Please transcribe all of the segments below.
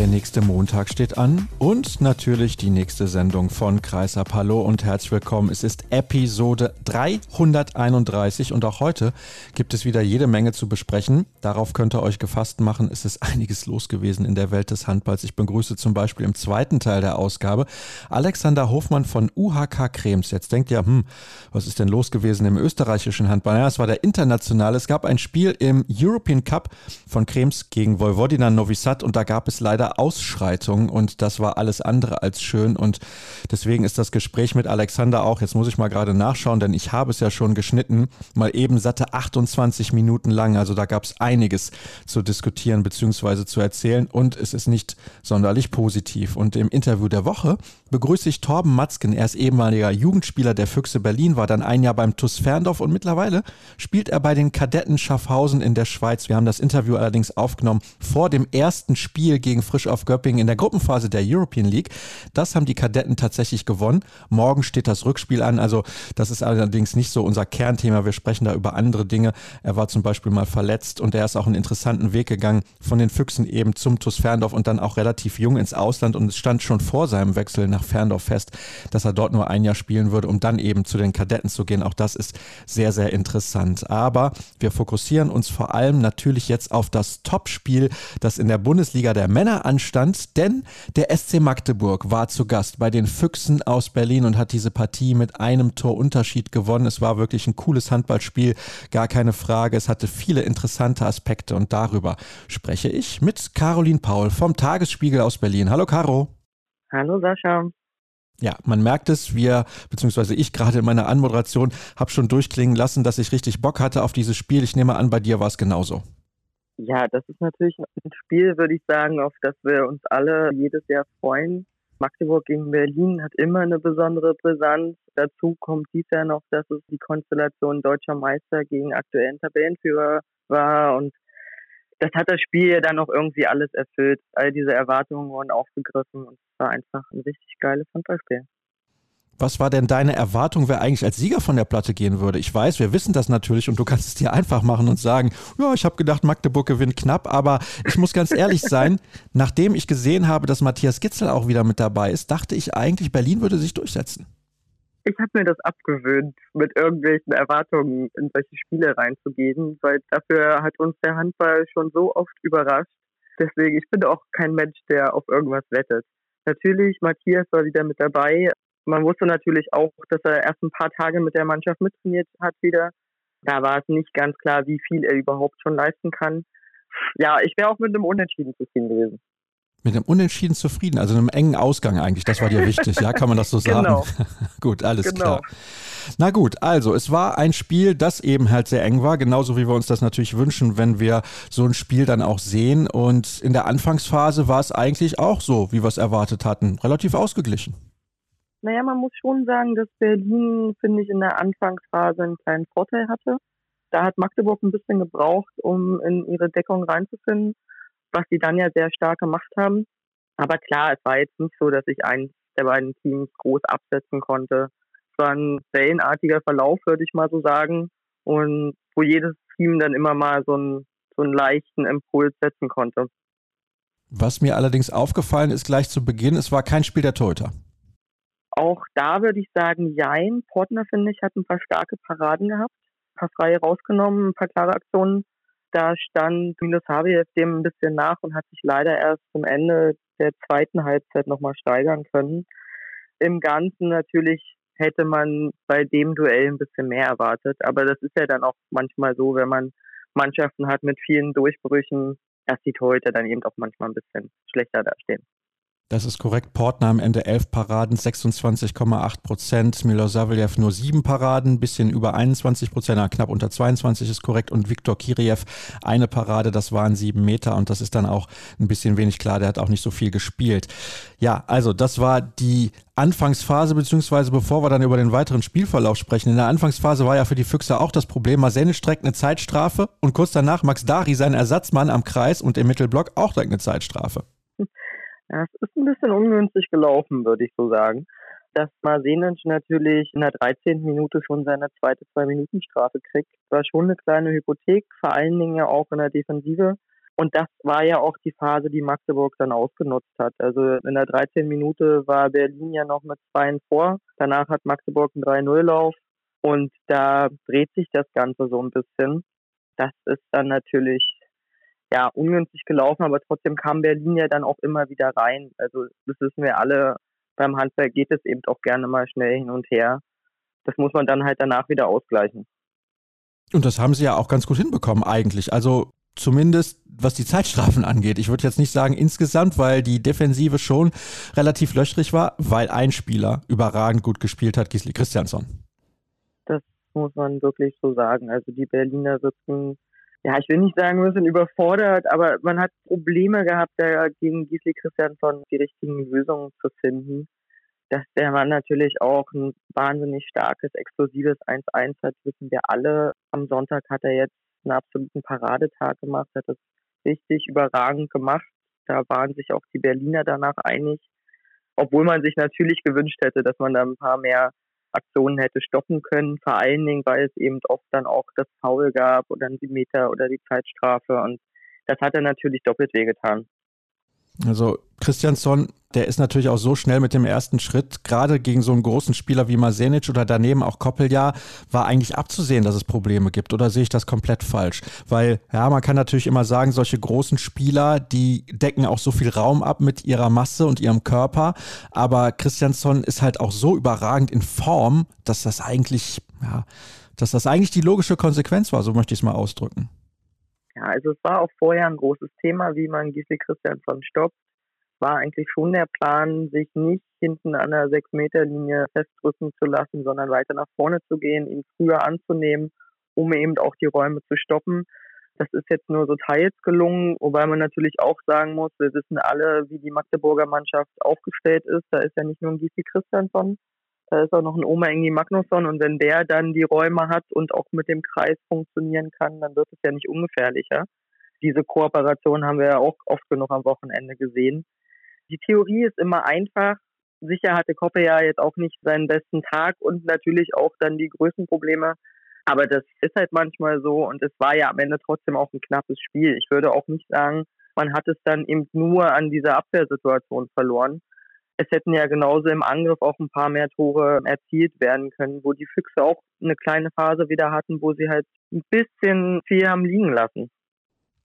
Der nächste Montag steht an und natürlich die nächste Sendung von Kreisab. Hallo und herzlich willkommen. Es ist Episode 331 und auch heute gibt es wieder jede Menge zu besprechen. Darauf könnt ihr euch gefasst machen. Es ist einiges los gewesen in der Welt des Handballs. Ich begrüße zum Beispiel im zweiten Teil der Ausgabe Alexander Hofmann von UHK Krems. Jetzt denkt ihr, hm, was ist denn los gewesen im österreichischen Handball? Ja, es war der internationale. Es gab ein Spiel im European Cup von Krems gegen Vojvodina Novi Sad und da gab es leider Ausschreitung und das war alles andere als schön und deswegen ist das Gespräch mit Alexander auch, jetzt muss ich mal gerade nachschauen, denn ich habe es ja schon geschnitten, mal eben satte 28 Minuten lang, also da gab es einiges zu diskutieren bzw. zu erzählen und es ist nicht sonderlich positiv und im Interview der Woche begrüße ich Torben Matzken, er ist ehemaliger Jugendspieler der Füchse Berlin, war dann ein Jahr beim TuS Ferndorf und mittlerweile spielt er bei den Kadetten Schaffhausen in der Schweiz. Wir haben das Interview allerdings aufgenommen vor dem ersten Spiel gegen Frisch auf Göppingen in der Gruppenphase der European League. Das haben die Kadetten tatsächlich gewonnen. Morgen steht das Rückspiel an. Also das ist allerdings nicht so unser Kernthema. Wir sprechen da über andere Dinge. Er war zum Beispiel mal verletzt und er ist auch einen interessanten Weg gegangen von den Füchsen eben zum TuS Ferndorf und dann auch relativ jung ins Ausland. Und es stand schon vor seinem Wechsel nach Ferndorf fest, dass er dort nur ein Jahr spielen würde, um dann eben zu den Kadetten zu gehen. Auch das ist sehr, sehr interessant. Aber wir fokussieren uns vor allem natürlich jetzt auf das Topspiel, das in der Bundesliga der Männer anstand, denn der SC Magdeburg war zu Gast bei den Füchsen aus Berlin und hat diese Partie mit einem Tor Unterschied gewonnen. Es war wirklich ein cooles Handballspiel, gar keine Frage. Es hatte viele interessante Aspekte und darüber spreche ich mit Caroline Paul vom Tagesspiegel aus Berlin. Hallo Caro. Hallo Sascha. Ja, man merkt es, wir, beziehungsweise ich gerade in meiner Anmoderation, habe schon durchklingen lassen, dass ich richtig Bock hatte auf dieses Spiel. Ich nehme an, bei dir war es genauso. Ja, das ist natürlich ein Spiel, würde ich sagen, auf das wir uns alle jedes Jahr freuen. Magdeburg gegen Berlin hat immer eine besondere Brisanz. Dazu kommt dies Jahr noch, dass es die Konstellation deutscher Meister gegen aktuellen Tabellenführer war und das hat das Spiel ja dann auch irgendwie alles erfüllt. All diese Erwartungen wurden aufgegriffen und es war einfach ein richtig geiles Fußballspiel. Was war denn deine Erwartung, wer eigentlich als Sieger von der Platte gehen würde? Ich weiß, wir wissen das natürlich und du kannst es dir einfach machen und sagen, ja, ich habe gedacht, Magdeburg gewinnt knapp, aber ich muss ganz ehrlich sein, nachdem ich gesehen habe, dass Matthias Gitzel auch wieder mit dabei ist, dachte ich eigentlich, Berlin würde sich durchsetzen. Ich habe mir das abgewöhnt, mit irgendwelchen Erwartungen in solche Spiele reinzugehen, weil dafür hat uns der Handball schon so oft überrascht. Deswegen, ich bin auch kein Mensch, der auf irgendwas wettet. Natürlich, Matthias war wieder mit dabei, man wusste natürlich auch, dass er erst ein paar Tage mit der Mannschaft mittrainiert hat wieder. Da war es nicht ganz klar, wie viel er überhaupt schon leisten kann. Ja, ich wäre auch mit einem Unentschieden zufrieden gewesen. Mit einem Unentschieden zufrieden, also einem engen Ausgang eigentlich, das war dir wichtig, ja, kann man das so sagen? Genau. gut, alles genau. klar. Na gut, also es war ein Spiel, das eben halt sehr eng war, genauso wie wir uns das natürlich wünschen, wenn wir so ein Spiel dann auch sehen. Und in der Anfangsphase war es eigentlich auch so, wie wir es erwartet hatten, relativ ausgeglichen. Naja, man muss schon sagen, dass Berlin, finde ich, in der Anfangsphase einen kleinen Vorteil hatte. Da hat Magdeburg ein bisschen gebraucht, um in ihre Deckung reinzufinden, was sie dann ja sehr stark gemacht haben. Aber klar, es war jetzt nicht so, dass ich eins der beiden Teams groß absetzen konnte. Es war ein wellenartiger Verlauf, würde ich mal so sagen. Und wo jedes Team dann immer mal so einen, so einen leichten Impuls setzen konnte. Was mir allerdings aufgefallen ist gleich zu Beginn, es war kein Spiel der Torhüter. Auch da würde ich sagen, jein. Portner, finde ich, hat ein paar starke Paraden gehabt, ein paar freie rausgenommen, ein paar klare Aktionen. Da stand Milos Habiev dem ein bisschen nach und hat sich leider erst zum Ende der zweiten Halbzeit nochmal steigern können. Im Ganzen natürlich hätte man bei dem Duell ein bisschen mehr erwartet. Aber das ist ja dann auch manchmal so, wenn man Mannschaften hat mit vielen Durchbrüchen, dass die Torhüter dann eben auch manchmal ein bisschen schlechter dastehen. Das ist korrekt. Portner am Ende 11 Paraden, 26,8 Prozent. Milosavljev nur 7 Paraden, bisschen über 21 Prozent, knapp unter 22 ist korrekt. Und Viktor Kiriev eine Parade, das waren 7 Meter. Und das ist dann auch ein bisschen wenig klar. Der hat auch nicht so viel gespielt. Ja, also das war die Anfangsphase, beziehungsweise bevor wir dann über den weiteren Spielverlauf sprechen. In der Anfangsphase war ja für die Füchse auch das Problem, Masene streckt eine Zeitstrafe und kurz danach Max Dari, sein Ersatzmann am Kreis und im Mittelblock auch direkt eine Zeitstrafe. Ja, es ist ein bisschen ungünstig gelaufen, würde ich so sagen. Dass Marsenic natürlich in der 13. Minute schon seine zweite Zwei-Minuten-Strafe kriegt, war schon eine kleine Hypothek, vor allen Dingen ja auch in der Defensive. Und das war ja auch die Phase, die Magdeburg dann ausgenutzt hat. Also in der 13. Minute war Berlin ja noch mit 2 vor. Danach hat Magdeburg einen 3-0-Lauf. Und da dreht sich das Ganze so ein bisschen. Das ist dann natürlich ja, ungünstig gelaufen, aber trotzdem kam Berlin ja dann auch immer wieder rein. Also das wissen wir alle, beim Handball geht es eben auch gerne mal schnell hin und her. Das muss man dann halt danach wieder ausgleichen. Und das haben sie ja auch ganz gut hinbekommen eigentlich. Also zumindest was die Zeitstrafen angeht. Ich würde jetzt nicht sagen insgesamt, weil die Defensive schon relativ löchrig war, weil ein Spieler überragend gut gespielt hat, Gisli Christiansson. Das muss man wirklich so sagen. Also die Berliner sitzen ja, ich will nicht sagen, wir sind überfordert, aber man hat Probleme gehabt, da gegen Gisli Christiansson die richtigen Lösungen zu finden. Dass der Mann natürlich auch ein wahnsinnig starkes, explosives 1-1 hat, wissen wir alle. Am Sonntag hat er jetzt einen absoluten Paradetag gemacht, hat das richtig überragend gemacht. Da waren sich auch die Berliner danach einig. Obwohl man sich natürlich gewünscht hätte, dass man da ein paar mehr Aktionen hätte stoppen können. Vor allen Dingen, weil es eben oft dann auch das Foul gab oder ein Meter oder die Zeitstrafe. Und das hat er natürlich doppelt wehgetan. Also Christiansson, der ist natürlich auch so schnell mit dem ersten Schritt, gerade gegen so einen großen Spieler wie Masenic oder daneben auch Koppeljahr, war eigentlich abzusehen, dass es Probleme gibt. Oder sehe ich das komplett falsch? Weil, ja, man kann natürlich immer sagen, solche großen Spieler, die decken auch so viel Raum ab mit ihrer Masse und ihrem Körper. Aber Christiansson ist halt auch so überragend in Form, dass das eigentlich, ja, dass das eigentlich die logische Konsequenz war, so möchte ich es mal ausdrücken. Ja, also es war auch vorher ein großes Thema, wie man Gisli Christiansson stoppt. War eigentlich schon der Plan, sich nicht hinten an der 6-Meter-Linie festdrücken zu lassen, sondern weiter nach vorne zu gehen, ihn früher anzunehmen, um eben auch die Räume zu stoppen. Das ist jetzt nur so teils gelungen, wobei man natürlich auch sagen muss, wir wissen alle, wie die Magdeburger Mannschaft aufgestellt ist. Da ist ja nicht nur ein Gisli Christiansson, da ist auch noch ein Oma Engi Magnusson und wenn der dann die Räume hat und auch mit dem Kreis funktionieren kann, dann wird es ja nicht ungefährlicher. Diese Kooperation haben wir ja auch oft genug am Wochenende gesehen. Die Theorie ist immer einfach. Sicher hatte Koppe ja jetzt auch nicht seinen besten Tag und natürlich auch dann die größten Probleme. Aber das ist halt manchmal so und es war ja am Ende trotzdem auch ein knappes Spiel. Ich würde auch nicht sagen, man hat es dann eben nur an dieser Abwehrsituation verloren es hätten ja genauso im Angriff auch ein paar mehr Tore erzielt werden können, wo die Füchse auch eine kleine Phase wieder hatten, wo sie halt ein bisschen viel haben liegen lassen.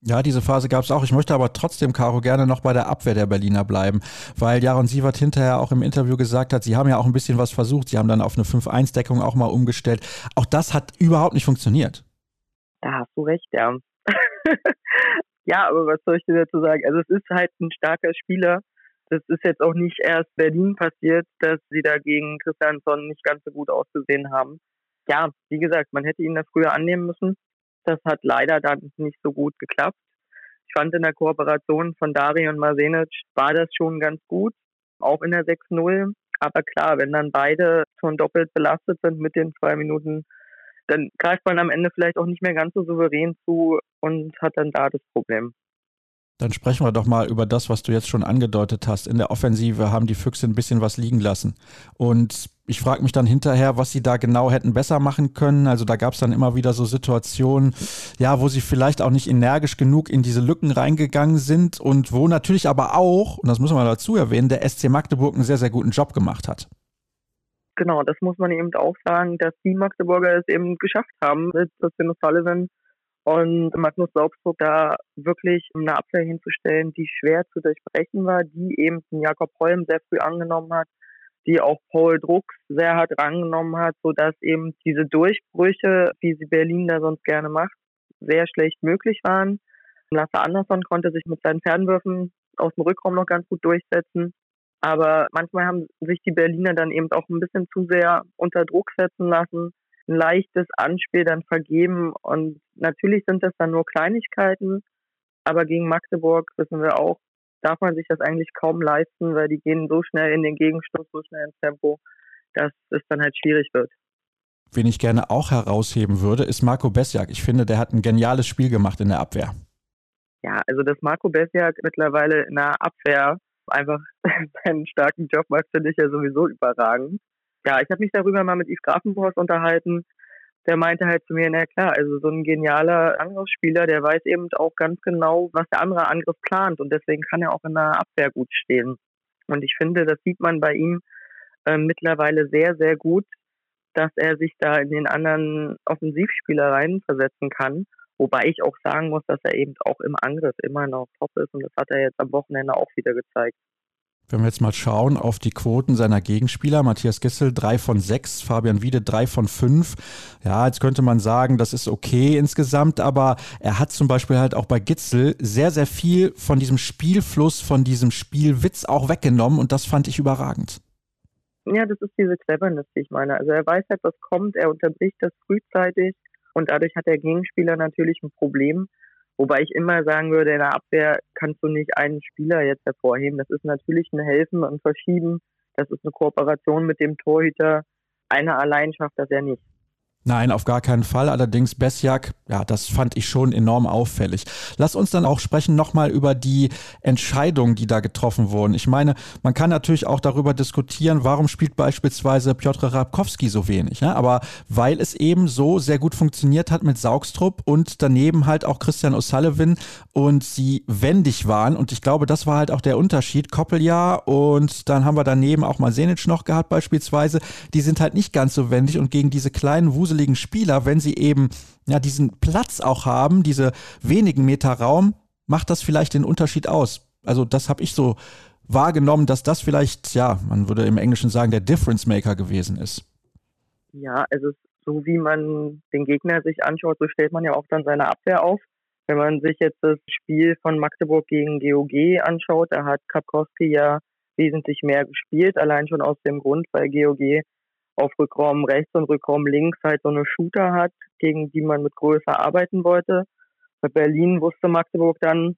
Ja, diese Phase gab es auch. Ich möchte aber trotzdem, Caro, gerne noch bei der Abwehr der Berliner bleiben, weil Jaron Sievert hinterher auch im Interview gesagt hat, sie haben ja auch ein bisschen was versucht. Sie haben dann auf eine 5-1-Deckung auch mal umgestellt. Auch das hat überhaupt nicht funktioniert. Da hast du recht, ja. ja, aber was soll ich dir dazu sagen? Also es ist halt ein starker Spieler, das ist jetzt auch nicht erst Berlin passiert, dass sie da gegen Christiansson nicht ganz so gut ausgesehen haben. Ja, wie gesagt, man hätte ihn da früher annehmen müssen. Das hat leider dann nicht so gut geklappt. Ich fand in der Kooperation von Dari und Marsenic war das schon ganz gut, auch in der 6-0. Aber klar, wenn dann beide schon doppelt belastet sind mit den zwei Minuten, dann greift man am Ende vielleicht auch nicht mehr ganz so souverän zu und hat dann da das Problem. Dann sprechen wir doch mal über das, was du jetzt schon angedeutet hast. In der Offensive haben die Füchse ein bisschen was liegen lassen. Und ich frage mich dann hinterher, was sie da genau hätten besser machen können. Also da gab es dann immer wieder so Situationen, ja, wo sie vielleicht auch nicht energisch genug in diese Lücken reingegangen sind und wo natürlich aber auch, und das muss man dazu erwähnen, der SC Magdeburg einen sehr, sehr guten Job gemacht hat. Genau, das muss man eben auch sagen, dass die Magdeburger es eben geschafft haben, mit Christian Sullivan und Magnus Saubstruck da wirklich eine Abwehr hinzustellen, die schwer zu durchbrechen war, die eben Jakob Holm sehr früh angenommen hat, die auch Paul Drucks sehr hart rangenommen hat, sodass eben diese Durchbrüche, wie sie Berlin da sonst gerne macht, sehr schlecht möglich waren. Lasse Andersson konnte sich mit seinen Fernwürfen aus dem Rückraum noch ganz gut durchsetzen. Aber manchmal haben sich die Berliner dann eben auch ein bisschen zu sehr unter Druck setzen lassen, ein leichtes Anspiel dann vergeben. Und natürlich sind das dann nur Kleinigkeiten, aber gegen Magdeburg wissen wir auch, darf man sich das eigentlich kaum leisten, weil die gehen so schnell in den Gegenstoß, so schnell ins Tempo, dass es dann halt schwierig wird. Wen ich gerne auch herausheben würde, ist Marco Besjak. Ich finde, der hat ein geniales Spiel gemacht in der Abwehr. Ja, also dass Marco Besjak mittlerweile in der Abwehr einfach seinen starken Job macht, finde ich ja sowieso überragend. Ja, ich habe mich darüber mal mit Yves Grafenhorst unterhalten. Der meinte halt zu mir, na klar, also so ein genialer Angriffsspieler, der weiß eben auch ganz genau, was der andere Angriff plant und deswegen kann er auch in der Abwehr gut stehen. Und ich finde, das sieht man bei ihm äh, mittlerweile sehr, sehr gut, dass er sich da in den anderen Offensivspieler reinversetzen kann. Wobei ich auch sagen muss, dass er eben auch im Angriff immer noch top ist und das hat er jetzt am Wochenende auch wieder gezeigt. Wenn wir jetzt mal schauen auf die Quoten seiner Gegenspieler, Matthias Gissel 3 von 6, Fabian Wiede 3 von 5. Ja, jetzt könnte man sagen, das ist okay insgesamt, aber er hat zum Beispiel halt auch bei Gitzel sehr, sehr viel von diesem Spielfluss, von diesem Spielwitz auch weggenommen und das fand ich überragend. Ja, das ist diese Cleverness, die ich meine. Also er weiß halt, was kommt, er unterbricht das frühzeitig und dadurch hat der Gegenspieler natürlich ein Problem. Wobei ich immer sagen würde, in der Abwehr kannst du nicht einen Spieler jetzt hervorheben. Das ist natürlich ein Helfen und Verschieben. Das ist eine Kooperation mit dem Torhüter. Einer allein schafft das ja nicht. Nein, auf gar keinen Fall. Allerdings Besjak, ja, das fand ich schon enorm auffällig. Lass uns dann auch sprechen nochmal über die Entscheidungen, die da getroffen wurden. Ich meine, man kann natürlich auch darüber diskutieren, warum spielt beispielsweise Piotr Rabkowski so wenig. Ne? Aber weil es eben so sehr gut funktioniert hat mit Saugstrup und daneben halt auch Christian O'Sullivan und sie wendig waren. Und ich glaube, das war halt auch der Unterschied. Koppeljahr und dann haben wir daneben auch mal Senic noch gehabt beispielsweise. Die sind halt nicht ganz so wendig und gegen diese kleinen Wusel gruseligen Spieler, wenn sie eben ja diesen Platz auch haben, diese wenigen Meter Raum, macht das vielleicht den Unterschied aus. Also das habe ich so wahrgenommen, dass das vielleicht, ja, man würde im Englischen sagen, der Difference Maker gewesen ist. Ja, also so wie man den Gegner sich anschaut, so stellt man ja auch dann seine Abwehr auf. Wenn man sich jetzt das Spiel von Magdeburg gegen GOG anschaut, da hat Kapkowski ja wesentlich mehr gespielt, allein schon aus dem Grund, weil GOG auf Rückraum rechts und Rückraum links halt so eine Shooter hat, gegen die man mit Größe arbeiten wollte. Bei Berlin wusste Magdeburg dann,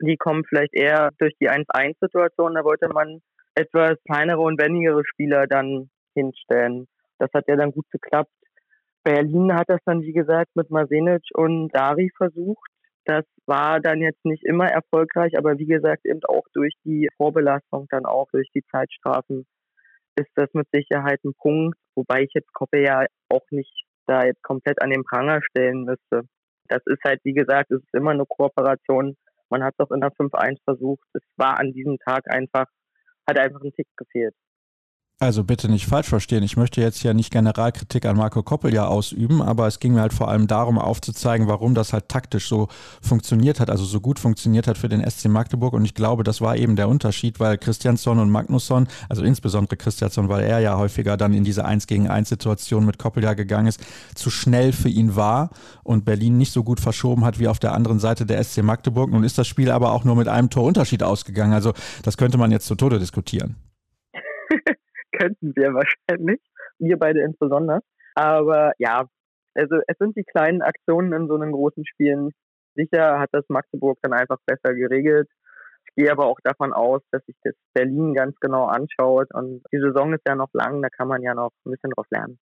die kommen vielleicht eher durch die 1-1-Situation, da wollte man etwas kleinere und wendigere Spieler dann hinstellen. Das hat ja dann gut geklappt. Berlin hat das dann, wie gesagt, mit Masenic und Dari versucht. Das war dann jetzt nicht immer erfolgreich, aber wie gesagt, eben auch durch die Vorbelastung, dann auch durch die Zeitstrafen ist das mit Sicherheit ein Punkt, wobei ich jetzt Koppe ja auch nicht da jetzt komplett an den Pranger stellen müsste. Das ist halt, wie gesagt, es ist immer eine Kooperation. Man hat es auch in der 5-1 versucht. Es war an diesem Tag einfach, hat einfach ein Tick gefehlt. Also bitte nicht falsch verstehen. Ich möchte jetzt ja nicht Generalkritik an Marco Koppel ja ausüben, aber es ging mir halt vor allem darum aufzuzeigen, warum das halt taktisch so funktioniert hat, also so gut funktioniert hat für den SC Magdeburg. Und ich glaube, das war eben der Unterschied, weil Christiansson und Magnusson, also insbesondere Christiansson, weil er ja häufiger dann in diese 1 gegen 1 Situation mit Koppel ja gegangen ist, zu schnell für ihn war und Berlin nicht so gut verschoben hat wie auf der anderen Seite der SC Magdeburg. Nun ist das Spiel aber auch nur mit einem Torunterschied ausgegangen. Also das könnte man jetzt zu Tode diskutieren. könnten wir wahrscheinlich, wir beide insbesondere. Aber ja, also es sind die kleinen Aktionen in so einem großen Spielen. Sicher hat das Magdeburg dann einfach besser geregelt. Ich gehe aber auch davon aus, dass sich das Berlin ganz genau anschaut. Und die Saison ist ja noch lang, da kann man ja noch ein bisschen drauf lernen.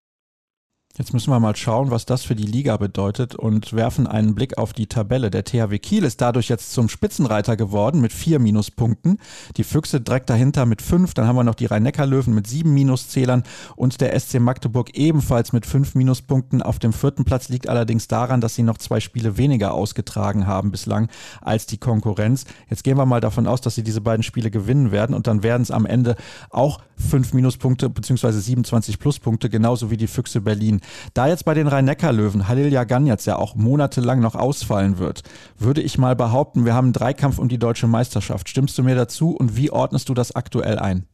Jetzt müssen wir mal schauen, was das für die Liga bedeutet und werfen einen Blick auf die Tabelle. Der THW Kiel ist dadurch jetzt zum Spitzenreiter geworden mit vier Minuspunkten. Die Füchse direkt dahinter mit fünf. Dann haben wir noch die Rhein-Neckar-Löwen mit sieben Minuszählern und der SC Magdeburg ebenfalls mit fünf Minuspunkten. Auf dem vierten Platz liegt allerdings daran, dass sie noch zwei Spiele weniger ausgetragen haben bislang als die Konkurrenz. Jetzt gehen wir mal davon aus, dass sie diese beiden Spiele gewinnen werden und dann werden es am Ende auch fünf Minuspunkte beziehungsweise 27 Pluspunkte, genauso wie die Füchse Berlin. Da jetzt bei den Rhein-Neckar-Löwen Halil Jagan jetzt ja auch monatelang noch ausfallen wird, würde ich mal behaupten, wir haben einen Dreikampf um die deutsche Meisterschaft. Stimmst du mir dazu und wie ordnest du das aktuell ein?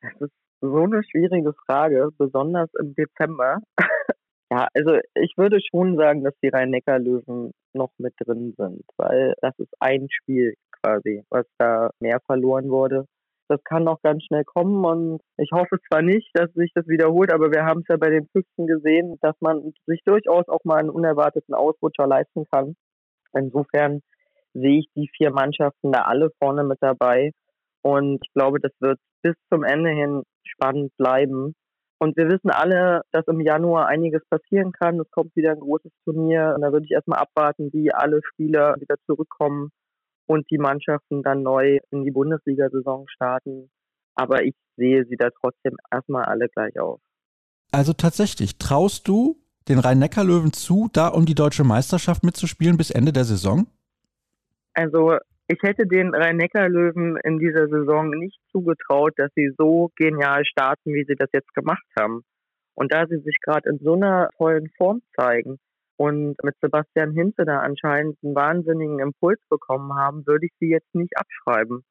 Das ist so eine schwierige Frage, besonders im Dezember. ja, also ich würde schon sagen, dass die Rhein-Neckar-Löwen noch mit drin sind, weil das ist ein Spiel quasi, was da mehr verloren wurde. Das kann noch ganz schnell kommen und ich hoffe zwar nicht, dass sich das wiederholt, aber wir haben es ja bei den Füchsen gesehen, dass man sich durchaus auch mal einen unerwarteten Ausrutscher leisten kann. Insofern sehe ich die vier Mannschaften da alle vorne mit dabei und ich glaube, das wird bis zum Ende hin spannend bleiben. Und wir wissen alle, dass im Januar einiges passieren kann. Es kommt wieder ein großes Turnier und da würde ich erstmal abwarten, wie alle Spieler wieder zurückkommen und die Mannschaften dann neu in die Bundesliga-Saison starten. Aber ich sehe sie da trotzdem erstmal alle gleich auf. Also tatsächlich, traust du den Rhein-Neckar-Löwen zu, da um die deutsche Meisterschaft mitzuspielen bis Ende der Saison? Also ich hätte den Rhein-Neckar-Löwen in dieser Saison nicht zugetraut, dass sie so genial starten, wie sie das jetzt gemacht haben. Und da sie sich gerade in so einer tollen Form zeigen, und mit Sebastian Hinze da anscheinend einen wahnsinnigen Impuls bekommen haben, würde ich sie jetzt nicht abschreiben.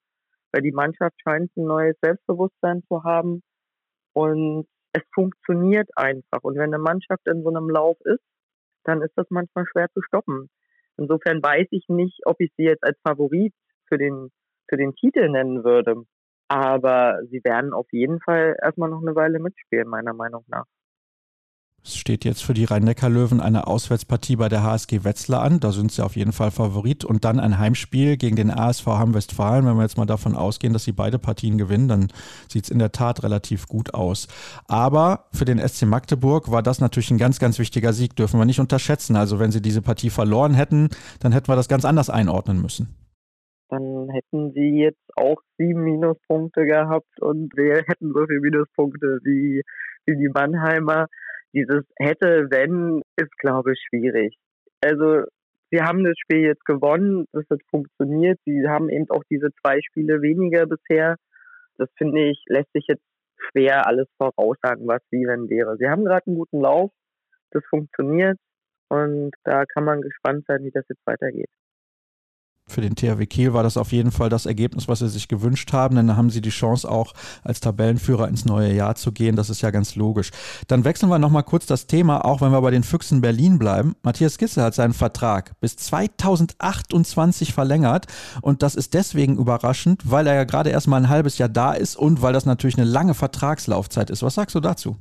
Weil die Mannschaft scheint ein neues Selbstbewusstsein zu haben und es funktioniert einfach. Und wenn eine Mannschaft in so einem Lauf ist, dann ist das manchmal schwer zu stoppen. Insofern weiß ich nicht, ob ich sie jetzt als Favorit für den, für den Titel nennen würde. Aber sie werden auf jeden Fall erstmal noch eine Weile mitspielen, meiner Meinung nach. Es steht jetzt für die Rhein-Neckar-Löwen eine Auswärtspartie bei der HSG Wetzlar an. Da sind sie auf jeden Fall Favorit. Und dann ein Heimspiel gegen den ASV Hamm-Westfalen. Wenn wir jetzt mal davon ausgehen, dass sie beide Partien gewinnen, dann sieht es in der Tat relativ gut aus. Aber für den SC Magdeburg war das natürlich ein ganz, ganz wichtiger Sieg. Dürfen wir nicht unterschätzen. Also wenn sie diese Partie verloren hätten, dann hätten wir das ganz anders einordnen müssen dann hätten sie jetzt auch sieben Minuspunkte gehabt und wir hätten so viele Minuspunkte wie, wie die Mannheimer dieses hätte, wenn, ist, glaube ich, schwierig. Also, sie haben das Spiel jetzt gewonnen, das hat funktioniert. Sie haben eben auch diese zwei Spiele weniger bisher. Das finde ich, lässt sich jetzt schwer alles voraussagen, was wie wenn wäre. Sie haben gerade einen guten Lauf, das funktioniert und da kann man gespannt sein, wie das jetzt weitergeht für den THW Kiel war das auf jeden Fall das Ergebnis, was sie sich gewünscht haben, denn dann haben sie die Chance auch als Tabellenführer ins neue Jahr zu gehen. Das ist ja ganz logisch. Dann wechseln wir nochmal kurz das Thema, auch wenn wir bei den Füchsen Berlin bleiben. Matthias Gisse hat seinen Vertrag bis 2028 verlängert und das ist deswegen überraschend, weil er ja gerade erst mal ein halbes Jahr da ist und weil das natürlich eine lange Vertragslaufzeit ist. Was sagst du dazu?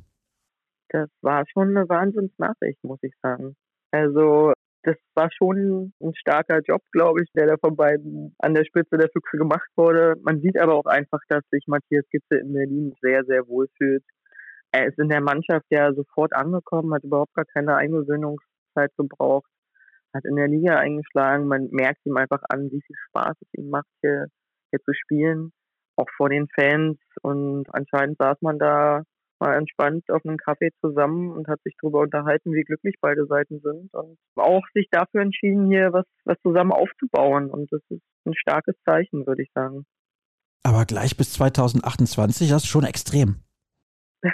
Das war schon eine Wahnsinnsnachricht, muss ich sagen. Also das war schon ein starker Job, glaube ich, der da von beiden an der Spitze der Füchse gemacht wurde. Man sieht aber auch einfach, dass sich Matthias Gitze in Berlin sehr, sehr wohl fühlt. Er ist in der Mannschaft ja sofort angekommen, hat überhaupt gar keine Eingewöhnungszeit gebraucht, hat in der Liga eingeschlagen. Man merkt ihm einfach an, wie viel Spaß es ihm macht, hier, hier zu spielen, auch vor den Fans. Und anscheinend saß man da mal entspannt auf einen Kaffee zusammen und hat sich darüber unterhalten, wie glücklich beide Seiten sind und auch sich dafür entschieden, hier was, was zusammen aufzubauen. Und das ist ein starkes Zeichen, würde ich sagen. Aber gleich bis 2028, das ist schon extrem.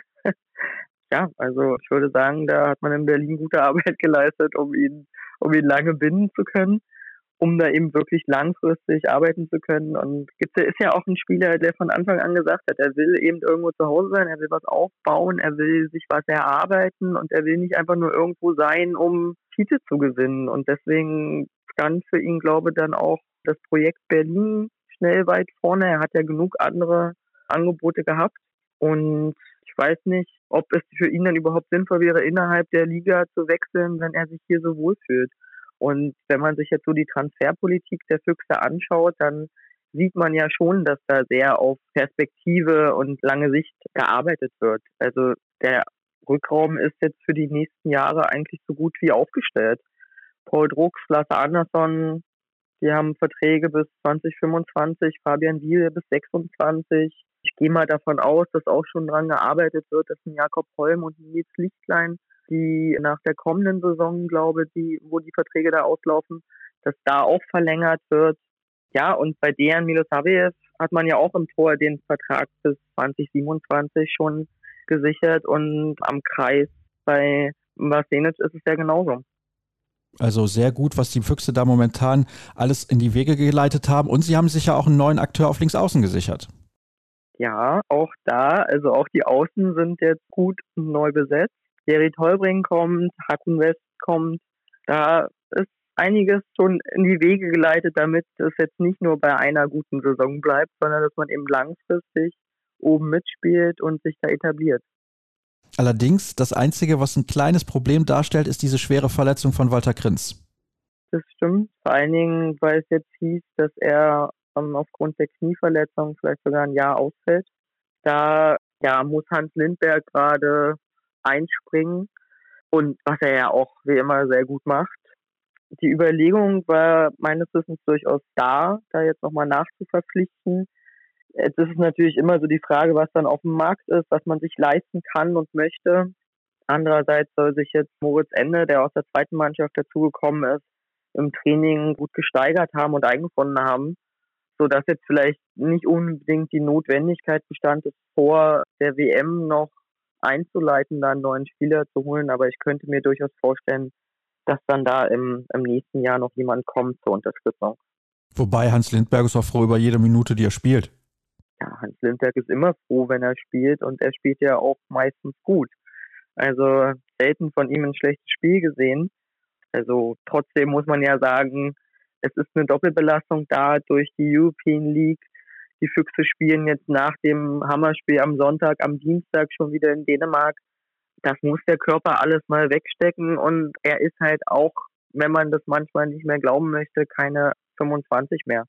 ja, also ich würde sagen, da hat man in Berlin gute Arbeit geleistet, um ihn, um ihn lange binden zu können um da eben wirklich langfristig arbeiten zu können. Und Gitze ist ja auch ein Spieler, der von Anfang an gesagt hat, er will eben irgendwo zu Hause sein, er will was aufbauen, er will sich was erarbeiten und er will nicht einfach nur irgendwo sein, um Titel zu gewinnen. Und deswegen stand für ihn, glaube ich, dann auch das Projekt Berlin schnell weit vorne. Er hat ja genug andere Angebote gehabt. Und ich weiß nicht, ob es für ihn dann überhaupt sinnvoll wäre, innerhalb der Liga zu wechseln, wenn er sich hier so wohlfühlt. Und wenn man sich jetzt so die Transferpolitik der Füchse anschaut, dann sieht man ja schon, dass da sehr auf Perspektive und lange Sicht gearbeitet wird. Also der Rückraum ist jetzt für die nächsten Jahre eigentlich so gut wie aufgestellt. Paul Drucks, Lasse Andersson, die haben Verträge bis 2025, Fabian Wiel bis 26. Ich gehe mal davon aus, dass auch schon dran gearbeitet wird, dass ein Jakob Holm und ein Nils Lichtlein die nach der kommenden Saison, glaube die, wo die Verträge da auslaufen, dass da auch verlängert wird. Ja, und bei Dejan Milosavljev hat man ja auch im Tor den Vertrag bis 2027 schon gesichert und am Kreis bei Vasenic ist es ja genauso. Also sehr gut, was die Füchse da momentan alles in die Wege geleitet haben. Und sie haben sich ja auch einen neuen Akteur auf Linksaußen gesichert. Ja, auch da, also auch die Außen sind jetzt gut neu besetzt. Jerry Tolbring kommt, Hacken West kommt. Da ist einiges schon in die Wege geleitet, damit es jetzt nicht nur bei einer guten Saison bleibt, sondern dass man eben langfristig oben mitspielt und sich da etabliert. Allerdings, das Einzige, was ein kleines Problem darstellt, ist diese schwere Verletzung von Walter Krinz. Das stimmt. Vor allen Dingen, weil es jetzt hieß, dass er ähm, aufgrund der Knieverletzung vielleicht sogar ein Jahr ausfällt. Da ja, muss Hans Lindberg gerade einspringen und was er ja auch wie immer sehr gut macht. Die Überlegung war meines Wissens durchaus da, da jetzt nochmal nachzuverpflichten. Jetzt ist es natürlich immer so die Frage, was dann auf dem Markt ist, was man sich leisten kann und möchte. Andererseits soll sich jetzt Moritz Ende, der aus der zweiten Mannschaft dazugekommen ist, im Training gut gesteigert haben und eingefunden haben, so dass jetzt vielleicht nicht unbedingt die Notwendigkeit bestand, es vor der WM noch einzuleiten, da einen neuen Spieler zu holen. Aber ich könnte mir durchaus vorstellen, dass dann da im, im nächsten Jahr noch jemand kommt zur Unterstützung. Wobei Hans Lindberg ist auch froh über jede Minute, die er spielt. Ja, Hans Lindberg ist immer froh, wenn er spielt und er spielt ja auch meistens gut. Also selten von ihm ein schlechtes Spiel gesehen. Also trotzdem muss man ja sagen, es ist eine Doppelbelastung da durch die European League. Die Füchse spielen jetzt nach dem Hammerspiel am Sonntag, am Dienstag schon wieder in Dänemark. Das muss der Körper alles mal wegstecken und er ist halt auch, wenn man das manchmal nicht mehr glauben möchte, keine 25 mehr,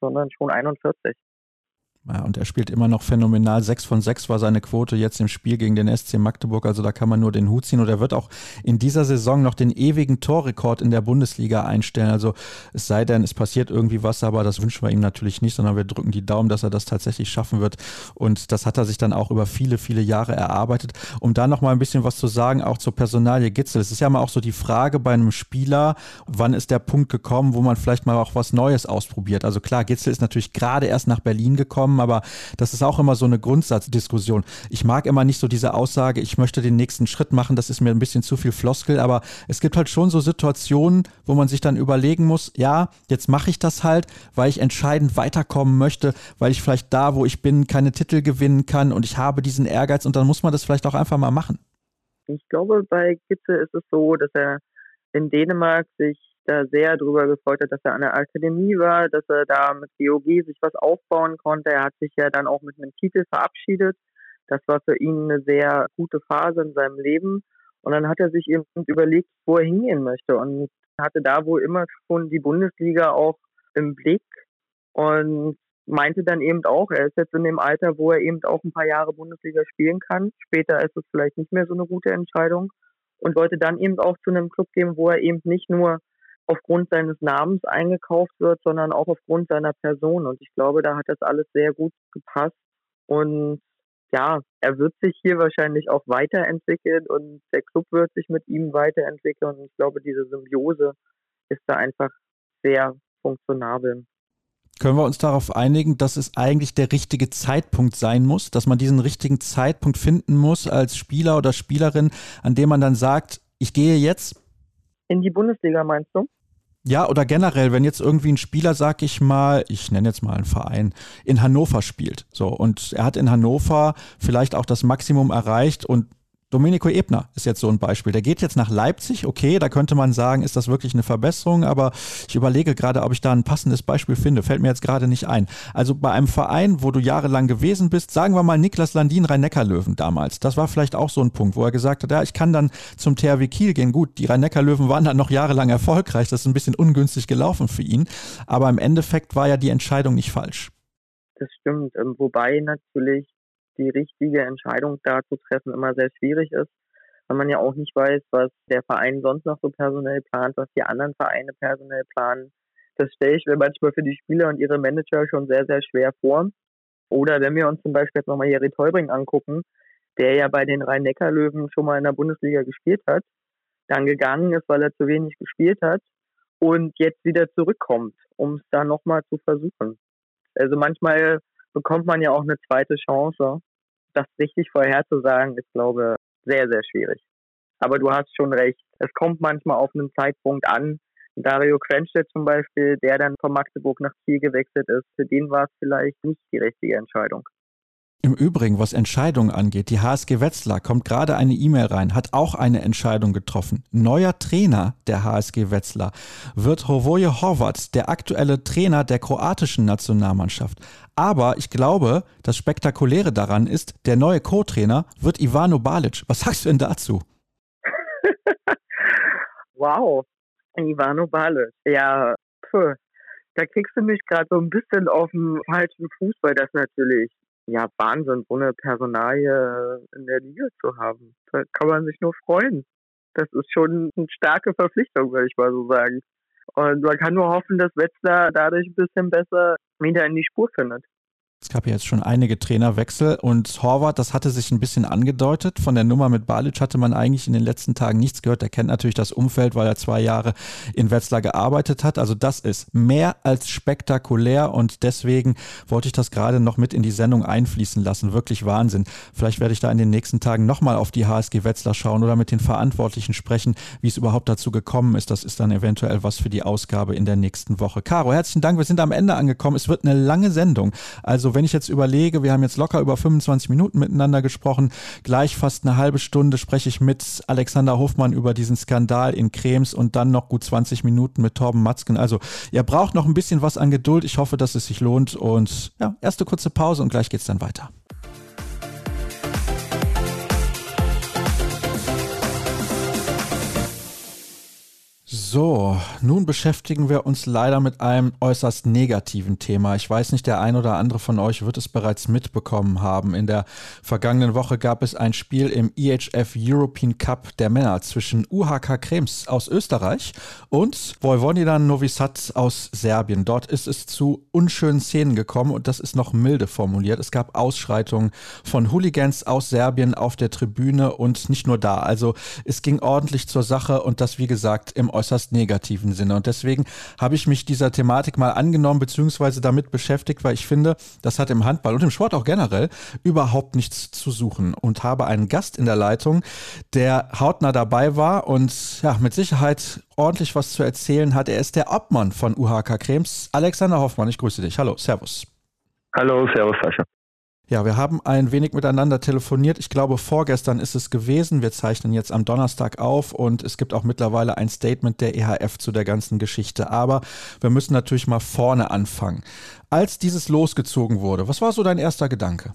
sondern schon 41. Ja, und er spielt immer noch phänomenal. 6 von 6 war seine Quote jetzt im Spiel gegen den SC Magdeburg. Also da kann man nur den Hut ziehen. Und er wird auch in dieser Saison noch den ewigen Torrekord in der Bundesliga einstellen. Also es sei denn, es passiert irgendwie was, aber das wünschen wir ihm natürlich nicht, sondern wir drücken die Daumen, dass er das tatsächlich schaffen wird. Und das hat er sich dann auch über viele, viele Jahre erarbeitet. Um da noch mal ein bisschen was zu sagen, auch zur Personalie Gitzel. Es ist ja mal auch so die Frage bei einem Spieler, wann ist der Punkt gekommen, wo man vielleicht mal auch was Neues ausprobiert. Also klar, Gitzel ist natürlich gerade erst nach Berlin gekommen kommen, aber das ist auch immer so eine Grundsatzdiskussion. Ich mag immer nicht so diese Aussage, ich möchte den nächsten Schritt machen, das ist mir ein bisschen zu viel Floskel, aber es gibt halt schon so Situationen, wo man sich dann überlegen muss, ja, jetzt mache ich das halt, weil ich entscheidend weiterkommen möchte, weil ich vielleicht da, wo ich bin, keine Titel gewinnen kann und ich habe diesen Ehrgeiz und dann muss man das vielleicht auch einfach mal machen. Ich glaube, bei Gitze ist es so, dass er in Dänemark sich da sehr drüber gefreut hat, dass er an der Akademie war, dass er da mit GOG sich was aufbauen konnte. Er hat sich ja dann auch mit einem Titel verabschiedet. Das war für ihn eine sehr gute Phase in seinem Leben. Und dann hat er sich eben überlegt, wo er hingehen möchte und hatte da wohl immer schon die Bundesliga auch im Blick und meinte dann eben auch, er ist jetzt in dem Alter, wo er eben auch ein paar Jahre Bundesliga spielen kann. Später ist es vielleicht nicht mehr so eine gute Entscheidung und wollte dann eben auch zu einem Club gehen, wo er eben nicht nur aufgrund seines Namens eingekauft wird, sondern auch aufgrund seiner Person. Und ich glaube, da hat das alles sehr gut gepasst. Und ja, er wird sich hier wahrscheinlich auch weiterentwickeln und der Club wird sich mit ihm weiterentwickeln. Und ich glaube, diese Symbiose ist da einfach sehr funktionabel. Können wir uns darauf einigen, dass es eigentlich der richtige Zeitpunkt sein muss, dass man diesen richtigen Zeitpunkt finden muss als Spieler oder Spielerin, an dem man dann sagt, ich gehe jetzt in die Bundesliga, meinst du? Ja, oder generell, wenn jetzt irgendwie ein Spieler, sag ich mal, ich nenne jetzt mal einen Verein, in Hannover spielt. So, und er hat in Hannover vielleicht auch das Maximum erreicht und Domenico Ebner ist jetzt so ein Beispiel. Der geht jetzt nach Leipzig. Okay, da könnte man sagen, ist das wirklich eine Verbesserung, aber ich überlege gerade, ob ich da ein passendes Beispiel finde. Fällt mir jetzt gerade nicht ein. Also bei einem Verein, wo du jahrelang gewesen bist, sagen wir mal Niklas Landin Rhein-Neckar-Löwen damals. Das war vielleicht auch so ein Punkt, wo er gesagt hat, ja, ich kann dann zum THW Kiel gehen. Gut, die Rhein-Neckar-Löwen waren dann noch jahrelang erfolgreich. Das ist ein bisschen ungünstig gelaufen für ihn. Aber im Endeffekt war ja die Entscheidung nicht falsch. Das stimmt. Ähm, wobei natürlich die richtige Entscheidung da zu treffen immer sehr schwierig ist, weil man ja auch nicht weiß, was der Verein sonst noch so personell plant, was die anderen Vereine personell planen. Das stelle ich mir manchmal für die Spieler und ihre Manager schon sehr, sehr schwer vor. Oder wenn wir uns zum Beispiel jetzt nochmal Jerry Teubring angucken, der ja bei den Rhein-Neckar-Löwen schon mal in der Bundesliga gespielt hat, dann gegangen ist, weil er zu wenig gespielt hat und jetzt wieder zurückkommt, um es dann nochmal zu versuchen. Also manchmal bekommt man ja auch eine zweite Chance. Das richtig vorherzusagen, ist, glaube ich, sehr, sehr schwierig. Aber du hast schon recht. Es kommt manchmal auf einen Zeitpunkt an. Dario Quenstedt zum Beispiel, der dann von Magdeburg nach Kiel gewechselt ist, für den war es vielleicht nicht die richtige Entscheidung. Im Übrigen, was Entscheidungen angeht, die HSG Wetzlar kommt gerade eine E-Mail rein, hat auch eine Entscheidung getroffen. Neuer Trainer der HSG Wetzlar wird Hovoje Horvat, der aktuelle Trainer der kroatischen Nationalmannschaft. Aber ich glaube, das Spektakuläre daran ist, der neue Co-Trainer wird Ivano Balic. Was sagst du denn dazu? wow, Ivano Balic. Ja, pf, da kriegst du mich gerade so ein bisschen auf dem falschen Fuß, weil das natürlich ja Wahnsinn, so eine Personalie in der Liga zu haben. Da kann man sich nur freuen. Das ist schon eine starke Verpflichtung, würde ich mal so sagen. Und man kann nur hoffen, dass Wetzlar dadurch ein bisschen besser wieder in die Spur findet. Es gab ja jetzt schon einige Trainerwechsel und Horvath, das hatte sich ein bisschen angedeutet. Von der Nummer mit Balic hatte man eigentlich in den letzten Tagen nichts gehört. Er kennt natürlich das Umfeld, weil er zwei Jahre in Wetzlar gearbeitet hat. Also das ist mehr als spektakulär und deswegen wollte ich das gerade noch mit in die Sendung einfließen lassen. Wirklich Wahnsinn. Vielleicht werde ich da in den nächsten Tagen nochmal auf die HSG Wetzlar schauen oder mit den Verantwortlichen sprechen, wie es überhaupt dazu gekommen ist. Das ist dann eventuell was für die Ausgabe in der nächsten Woche. Caro, herzlichen Dank. Wir sind am Ende angekommen. Es wird eine lange Sendung. Also wenn ich jetzt überlege, wir haben jetzt locker über 25 Minuten miteinander gesprochen, gleich fast eine halbe Stunde spreche ich mit Alexander Hofmann über diesen Skandal in Krems und dann noch gut 20 Minuten mit Torben Matzken. Also ihr braucht noch ein bisschen was an Geduld. Ich hoffe, dass es sich lohnt und ja, erste kurze Pause und gleich geht es dann weiter. So, nun beschäftigen wir uns leider mit einem äußerst negativen Thema. Ich weiß nicht, der ein oder andere von euch wird es bereits mitbekommen haben. In der vergangenen Woche gab es ein Spiel im EHF European Cup der Männer zwischen UHK Krems aus Österreich und Vojvodina Novi Sad aus Serbien. Dort ist es zu unschönen Szenen gekommen und das ist noch milde formuliert. Es gab Ausschreitungen von Hooligans aus Serbien auf der Tribüne und nicht nur da. Also es ging ordentlich zur Sache und das, wie gesagt, im äußerst negativen Sinne. Und deswegen habe ich mich dieser Thematik mal angenommen, beziehungsweise damit beschäftigt, weil ich finde, das hat im Handball und im Sport auch generell überhaupt nichts zu suchen. Und habe einen Gast in der Leitung, der hautnah dabei war und ja, mit Sicherheit ordentlich was zu erzählen hat. Er ist der Obmann von UHK Krems. Alexander Hoffmann, ich grüße dich. Hallo, Servus. Hallo, Servus, Sascha. Ja, wir haben ein wenig miteinander telefoniert. Ich glaube, vorgestern ist es gewesen. Wir zeichnen jetzt am Donnerstag auf und es gibt auch mittlerweile ein Statement der EHF zu der ganzen Geschichte. Aber wir müssen natürlich mal vorne anfangen. Als dieses losgezogen wurde, was war so dein erster Gedanke?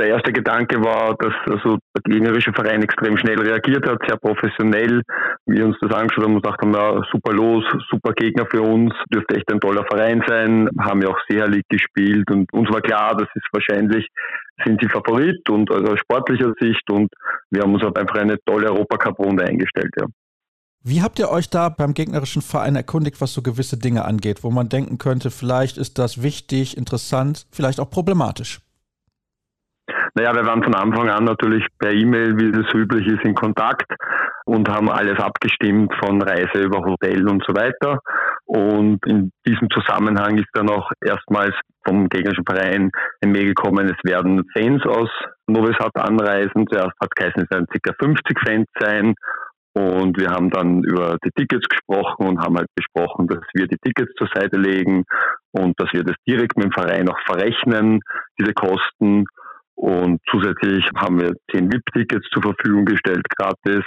Der erste Gedanke war, dass also der gegnerische Verein extrem schnell reagiert hat, sehr professionell. Wir uns das angeschaut haben und gesagt haben, ja, super los, super Gegner für uns, dürfte echt ein toller Verein sein, haben ja auch sehr League gespielt und uns war klar, das ist wahrscheinlich, sind sie Favorit und aus sportlicher Sicht und wir haben uns auf einfach eine tolle Europacup-Runde eingestellt, ja. Wie habt ihr euch da beim gegnerischen Verein erkundigt, was so gewisse Dinge angeht, wo man denken könnte, vielleicht ist das wichtig, interessant, vielleicht auch problematisch? Naja, wir waren von Anfang an natürlich per E-Mail, wie so üblich ist, in Kontakt und haben alles abgestimmt von Reise über Hotel und so weiter. Und in diesem Zusammenhang ist dann auch erstmals vom gegnerischen Verein ein Mail gekommen, es werden Fans aus Novi Sad anreisen. Zuerst hat geheißen, es werden ca. 50 Fans sein. Und wir haben dann über die Tickets gesprochen und haben halt besprochen, dass wir die Tickets zur Seite legen und dass wir das direkt mit dem Verein auch verrechnen, diese Kosten. Und zusätzlich haben wir zehn VIP-Tickets zur Verfügung gestellt, gratis,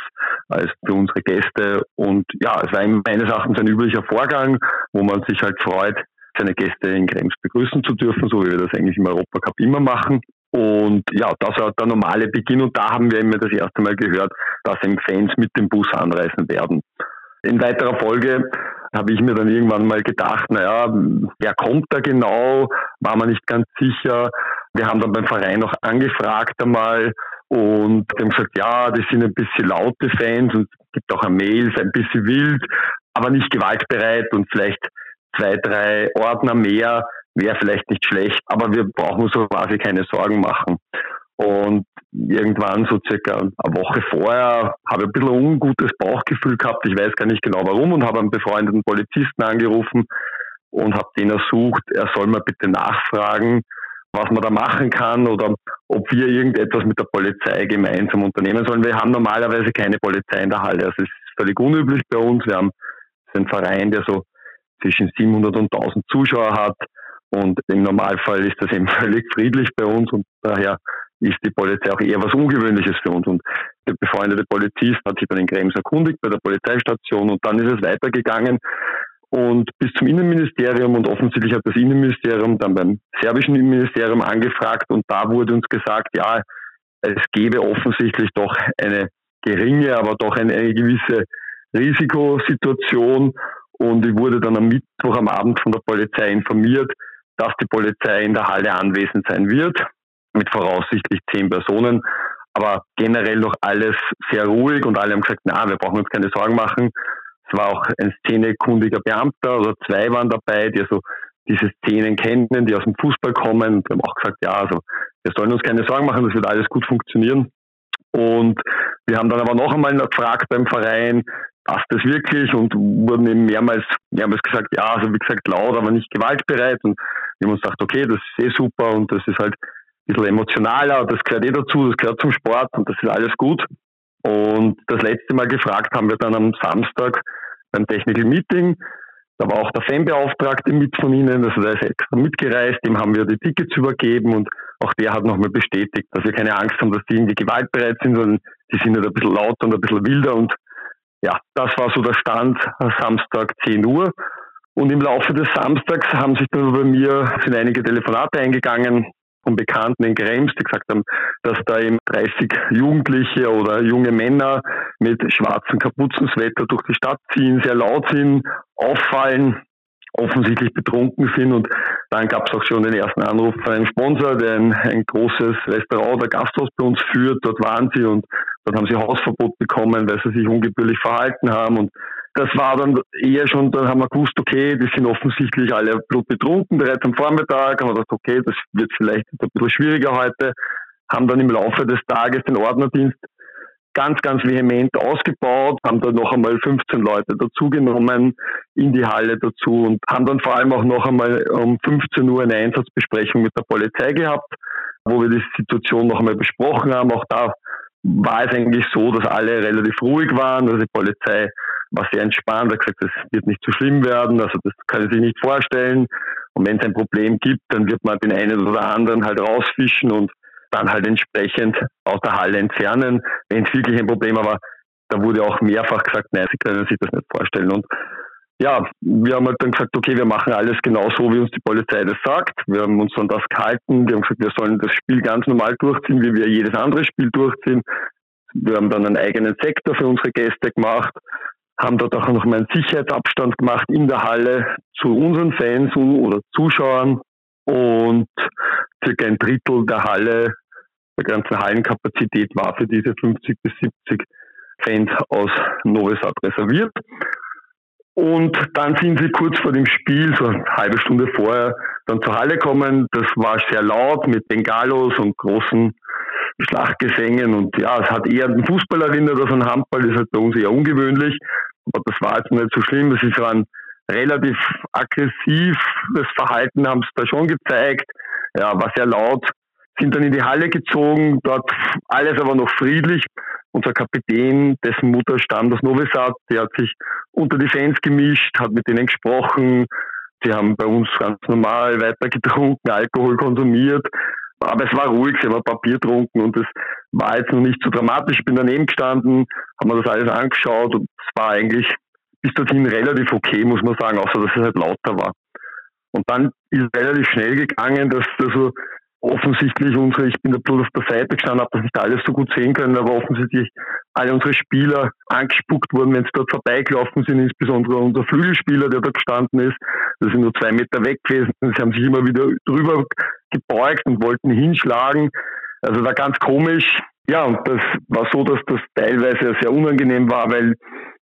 als für unsere Gäste. Und ja, es war meines Erachtens ein üblicher Vorgang, wo man sich halt freut, seine Gäste in Krems begrüßen zu dürfen, so wie wir das eigentlich im Europacup immer machen. Und ja, das war der normale Beginn. Und da haben wir immer das erste Mal gehört, dass eben Fans mit dem Bus anreisen werden. In weiterer Folge habe ich mir dann irgendwann mal gedacht, naja, wer kommt da genau? War man nicht ganz sicher. Wir haben dann beim Verein noch angefragt einmal und haben gesagt, ja, das sind ein bisschen laute Fans und es gibt auch ein Mails, ein bisschen wild, aber nicht gewaltbereit und vielleicht zwei, drei Ordner mehr wäre vielleicht nicht schlecht, aber wir brauchen so quasi keine Sorgen machen. Und irgendwann, so circa eine Woche vorher, habe ich ein bisschen ein ungutes Bauchgefühl gehabt. Ich weiß gar nicht genau warum und habe einen befreundeten Polizisten angerufen und habe den ersucht, er soll mal bitte nachfragen, was man da machen kann oder ob wir irgendetwas mit der Polizei gemeinsam unternehmen sollen. Wir haben normalerweise keine Polizei in der Halle. Also es ist völlig unüblich bei uns. Wir haben einen Verein, der so zwischen 700 und 1000 Zuschauer hat Und im Normalfall ist das eben völlig friedlich bei uns und daher ist die Polizei auch eher was Ungewöhnliches für uns. Und der befreundete Polizist hat sich dann in Krems erkundigt bei der Polizeistation und dann ist es weitergegangen und bis zum Innenministerium und offensichtlich hat das Innenministerium dann beim serbischen Innenministerium angefragt und da wurde uns gesagt, ja, es gäbe offensichtlich doch eine geringe, aber doch eine, eine gewisse Risikosituation und ich wurde dann am Mittwoch am Abend von der Polizei informiert, dass die Polizei in der Halle anwesend sein wird, mit voraussichtlich zehn Personen. Aber generell noch alles sehr ruhig und alle haben gesagt, na, wir brauchen uns keine Sorgen machen. Es war auch ein szenekundiger Beamter oder zwei waren dabei, die also diese Szenen kennen, die aus dem Fußball kommen. Wir haben auch gesagt, ja, also wir sollen uns keine Sorgen machen, das wird alles gut funktionieren. Und wir haben dann aber noch einmal gefragt beim Verein, passt das wirklich und wurden eben mehrmals, mehrmals gesagt, ja, also wie gesagt laut, aber nicht gewaltbereit und wir haben uns gedacht, okay, das ist eh super und das ist halt ein bisschen emotionaler, das gehört eh dazu, das gehört zum Sport und das ist alles gut. Und das letzte Mal gefragt haben wir dann am Samstag beim Technical Meeting, da war auch der Fanbeauftragte mit von Ihnen, also der ist extra mitgereist, dem haben wir die Tickets übergeben und auch der hat nochmal bestätigt, dass wir keine Angst haben, dass die irgendwie gewaltbereit sind, sondern die sind halt ein bisschen lauter und ein bisschen wilder. Und ja, das war so der Stand Samstag 10 Uhr. Und im Laufe des Samstags haben sich dann bei mir sind einige Telefonate eingegangen von Bekannten in Krems, die gesagt haben, dass da eben 30 Jugendliche oder junge Männer mit schwarzen Kapuzenswetter durch die Stadt ziehen, sehr laut sind, auffallen offensichtlich betrunken sind. Und dann gab es auch schon den ersten Anruf von einem Sponsor, der ein, ein großes Restaurant oder Gasthaus bei uns führt. Dort waren sie und dort haben sie Hausverbot bekommen, weil sie sich ungebührlich verhalten haben. Und das war dann eher schon, dann haben wir gewusst, okay, die sind offensichtlich alle betrunken bereits am Vormittag. Haben wir gedacht, okay, das wird vielleicht ein bisschen schwieriger heute. Haben dann im Laufe des Tages den Ordnerdienst ganz, ganz vehement ausgebaut, haben dann noch einmal 15 Leute dazugenommen in die Halle dazu und haben dann vor allem auch noch einmal um 15 Uhr eine Einsatzbesprechung mit der Polizei gehabt, wo wir die Situation noch einmal besprochen haben. Auch da war es eigentlich so, dass alle relativ ruhig waren. Also die Polizei war sehr entspannt, hat gesagt, das wird nicht zu so schlimm werden, also das kann sie sich nicht vorstellen. Und wenn es ein Problem gibt, dann wird man den einen oder anderen halt rausfischen und dann halt entsprechend aus der Halle entfernen, wenn es wirklich ein Problem war. Da wurde auch mehrfach gesagt, nein, Sie können sich das nicht vorstellen. Und ja, wir haben halt dann gesagt, okay, wir machen alles genau so, wie uns die Polizei das sagt. Wir haben uns dann das gehalten. Wir haben gesagt, wir sollen das Spiel ganz normal durchziehen, wie wir jedes andere Spiel durchziehen. Wir haben dann einen eigenen Sektor für unsere Gäste gemacht, haben dort auch noch mal einen Sicherheitsabstand gemacht in der Halle zu unseren Fans oder Zuschauern und circa ein Drittel der Halle der ganzen Hallenkapazität war für diese 50 bis 70 Fans aus Novi reserviert. Und dann sind sie kurz vor dem Spiel, so eine halbe Stunde vorher, dann zur Halle kommen. Das war sehr laut mit Bengalos und großen Schlachtgesängen. Und ja, es hat eher an Fußball erinnert als an Handball. Das ist halt bei uns eher ungewöhnlich. Aber das war jetzt nicht so schlimm. Es ist ein relativ aggressives Verhalten, haben sie da schon gezeigt. Ja, war sehr laut sind dann in die Halle gezogen, dort alles aber noch friedlich. Unser Kapitän, dessen Mutter stammt aus Novi Sad, der hat sich unter die Fans gemischt, hat mit denen gesprochen. Sie haben bei uns ganz normal weiter getrunken, Alkohol konsumiert. Aber es war ruhig, sie haben Papier getrunken und es war jetzt noch nicht so dramatisch. Ich bin daneben gestanden, habe mir das alles angeschaut und es war eigentlich bis dorthin relativ okay, muss man sagen, außer dass es halt lauter war. Und dann ist es relativ schnell gegangen, dass also offensichtlich unsere, ich bin da bloß auf der Seite gestanden, habe das nicht alles so gut sehen können, aber offensichtlich alle unsere Spieler angespuckt wurden, wenn sie dort vorbeigelaufen sind, insbesondere unser Flügelspieler, der da gestanden ist. Das sind nur zwei Meter weg gewesen. Sie haben sich immer wieder drüber gebeugt und wollten hinschlagen. Also war ganz komisch. Ja, und das war so, dass das teilweise sehr unangenehm war, weil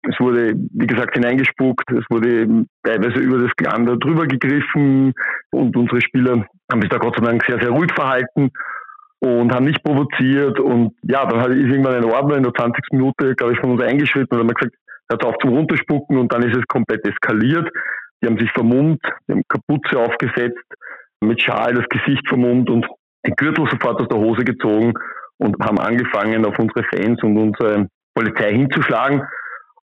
es wurde, wie gesagt, hineingespuckt, es wurde teilweise über das Glander drüber gegriffen und unsere Spieler haben sich da Gott sei Dank sehr, sehr ruhig verhalten und haben nicht provoziert. Und ja, dann ist irgendwann ein Ordner in der 20. Minute, glaube ich, von uns eingeschritten und haben gesagt, hört auf zum Runterspucken und dann ist es komplett eskaliert. Die haben sich vermummt, die haben Kapuze aufgesetzt, mit Schal das Gesicht vermummt und den Gürtel sofort aus der Hose gezogen und haben angefangen, auf unsere Fans und unsere Polizei hinzuschlagen.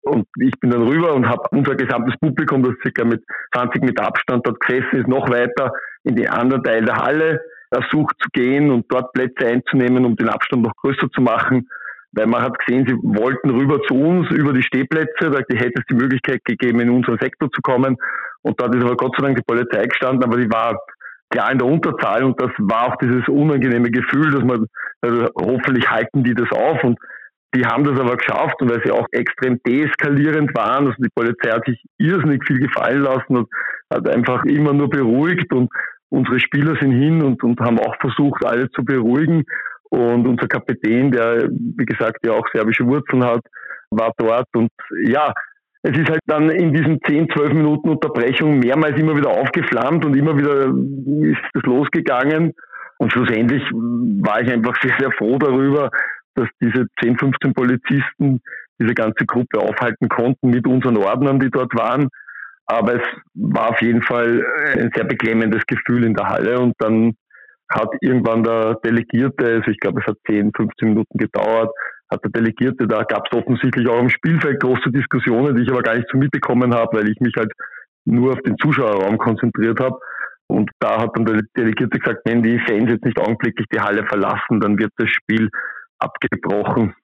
Und ich bin dann rüber und habe unser gesamtes Publikum, das circa mit 20 Meter Abstand dort gesessen ist, noch weiter in den anderen Teil der Halle ersucht zu gehen und dort Plätze einzunehmen, um den Abstand noch größer zu machen. Weil man hat gesehen, sie wollten rüber zu uns über die Stehplätze, da hätte es die Möglichkeit gegeben, in unseren Sektor zu kommen. Und dort ist aber Gott sei Dank die Polizei gestanden, aber die war klar in der Unterzahl und das war auch dieses unangenehme Gefühl, dass man, also hoffentlich halten die das auf und die haben das aber geschafft weil sie auch extrem deeskalierend waren, also die Polizei hat sich irrsinnig viel gefallen lassen und hat einfach immer nur beruhigt und unsere Spieler sind hin und, und haben auch versucht, alle zu beruhigen. Und unser Kapitän, der, wie gesagt, ja auch serbische Wurzeln hat, war dort. Und ja, es ist halt dann in diesen 10, 12 Minuten Unterbrechung mehrmals immer wieder aufgeflammt und immer wieder ist es losgegangen. Und schlussendlich war ich einfach sehr, sehr froh darüber, dass diese 10, 15 Polizisten diese ganze Gruppe aufhalten konnten mit unseren Ordnern, die dort waren. Aber es war auf jeden Fall ein sehr beklemmendes Gefühl in der Halle und dann hat irgendwann der Delegierte, also ich glaube, es hat 10, 15 Minuten gedauert, hat der Delegierte, da gab es offensichtlich auch im Spielfeld große Diskussionen, die ich aber gar nicht so mitbekommen habe, weil ich mich halt nur auf den Zuschauerraum konzentriert habe. Und da hat dann der Delegierte gesagt, wenn die Fans jetzt nicht augenblicklich die Halle verlassen, dann wird das Spiel abgebrochen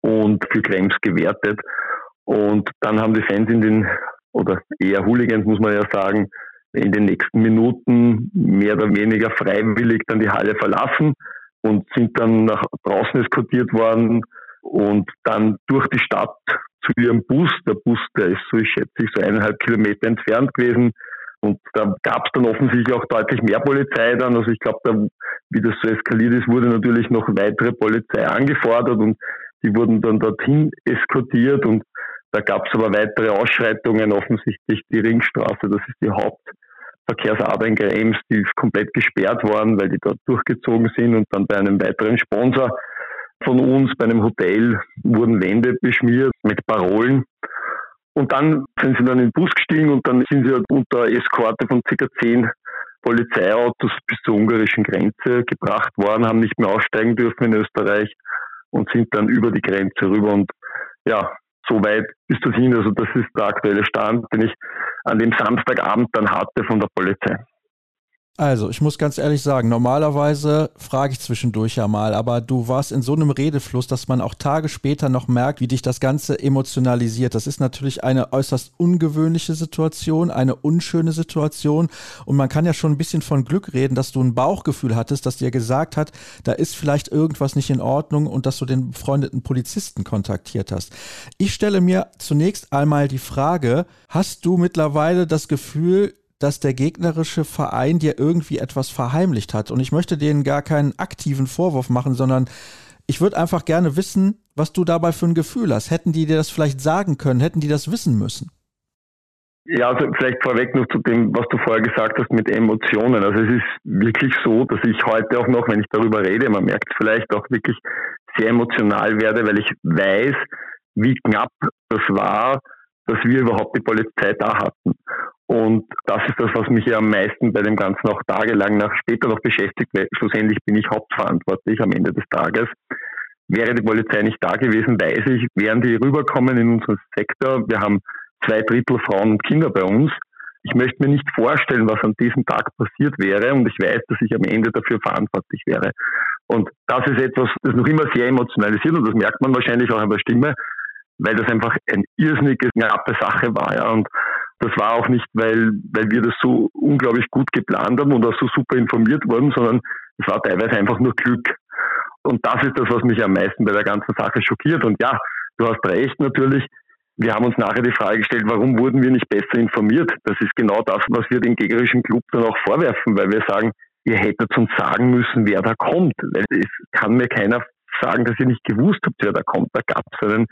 und für Krems gewertet. Und dann haben die Fans in den, oder eher Hooligans muss man ja sagen, in den nächsten Minuten mehr oder weniger freiwillig dann die Halle verlassen und sind dann nach draußen eskortiert worden und dann durch die Stadt zu ihrem Bus. Der Bus, der ist so, ich schätze, so eineinhalb Kilometer entfernt gewesen. Und da gab es dann offensichtlich auch deutlich mehr Polizei dann. Also ich glaube, wie das so eskaliert ist, wurde natürlich noch weitere Polizei angefordert und die wurden dann dorthin eskortiert und da gab es aber weitere Ausschreitungen, offensichtlich die Ringstraße, das ist die Hauptverkehrsader in Krems, die ist komplett gesperrt worden, weil die dort durchgezogen sind und dann bei einem weiteren Sponsor von uns, bei einem Hotel, wurden Wände beschmiert mit Parolen. Und dann sind sie dann in den Bus gestiegen und dann sind sie halt unter Eskorte von ca. zehn Polizeiautos bis zur ungarischen Grenze gebracht worden, haben nicht mehr aussteigen dürfen in Österreich und sind dann über die Grenze rüber. Und ja, so weit bis dorthin. Also das ist der aktuelle Stand, den ich an dem Samstagabend dann hatte von der Polizei. Also, ich muss ganz ehrlich sagen, normalerweise frage ich zwischendurch ja mal, aber du warst in so einem Redefluss, dass man auch Tage später noch merkt, wie dich das Ganze emotionalisiert. Das ist natürlich eine äußerst ungewöhnliche Situation, eine unschöne Situation und man kann ja schon ein bisschen von Glück reden, dass du ein Bauchgefühl hattest, das dir gesagt hat, da ist vielleicht irgendwas nicht in Ordnung und dass du den befreundeten Polizisten kontaktiert hast. Ich stelle mir zunächst einmal die Frage, hast du mittlerweile das Gefühl, dass der gegnerische Verein dir irgendwie etwas verheimlicht hat. Und ich möchte denen gar keinen aktiven Vorwurf machen, sondern ich würde einfach gerne wissen, was du dabei für ein Gefühl hast. Hätten die dir das vielleicht sagen können? Hätten die das wissen müssen? Ja, also vielleicht vorweg noch zu dem, was du vorher gesagt hast mit Emotionen. Also es ist wirklich so, dass ich heute auch noch, wenn ich darüber rede, man merkt vielleicht auch wirklich sehr emotional werde, weil ich weiß, wie knapp das war, dass wir überhaupt die Polizei da hatten. Und das ist das, was mich ja am meisten bei dem Ganzen auch tagelang nach später noch beschäftigt, weil schlussendlich bin ich hauptverantwortlich am Ende des Tages. Wäre die Polizei nicht da gewesen, weiß ich, wären die rüberkommen in unseren Sektor. Wir haben zwei Drittel Frauen und Kinder bei uns. Ich möchte mir nicht vorstellen, was an diesem Tag passiert wäre und ich weiß, dass ich am Ende dafür verantwortlich wäre. Und das ist etwas, das noch immer sehr emotionalisiert und das merkt man wahrscheinlich auch an der Stimme, weil das einfach eine irrsinnige, knappe Sache war. Ja. Und das war auch nicht, weil, weil wir das so unglaublich gut geplant haben und auch so super informiert wurden, sondern es war teilweise einfach nur Glück. Und das ist das, was mich am meisten bei der ganzen Sache schockiert. Und ja, du hast recht natürlich. Wir haben uns nachher die Frage gestellt, warum wurden wir nicht besser informiert? Das ist genau das, was wir dem gegnerischen Club dann auch vorwerfen, weil wir sagen, ihr hättet uns sagen müssen, wer da kommt. Weil es kann mir keiner sagen, dass ihr nicht gewusst habt, wer da kommt. Da gab es einen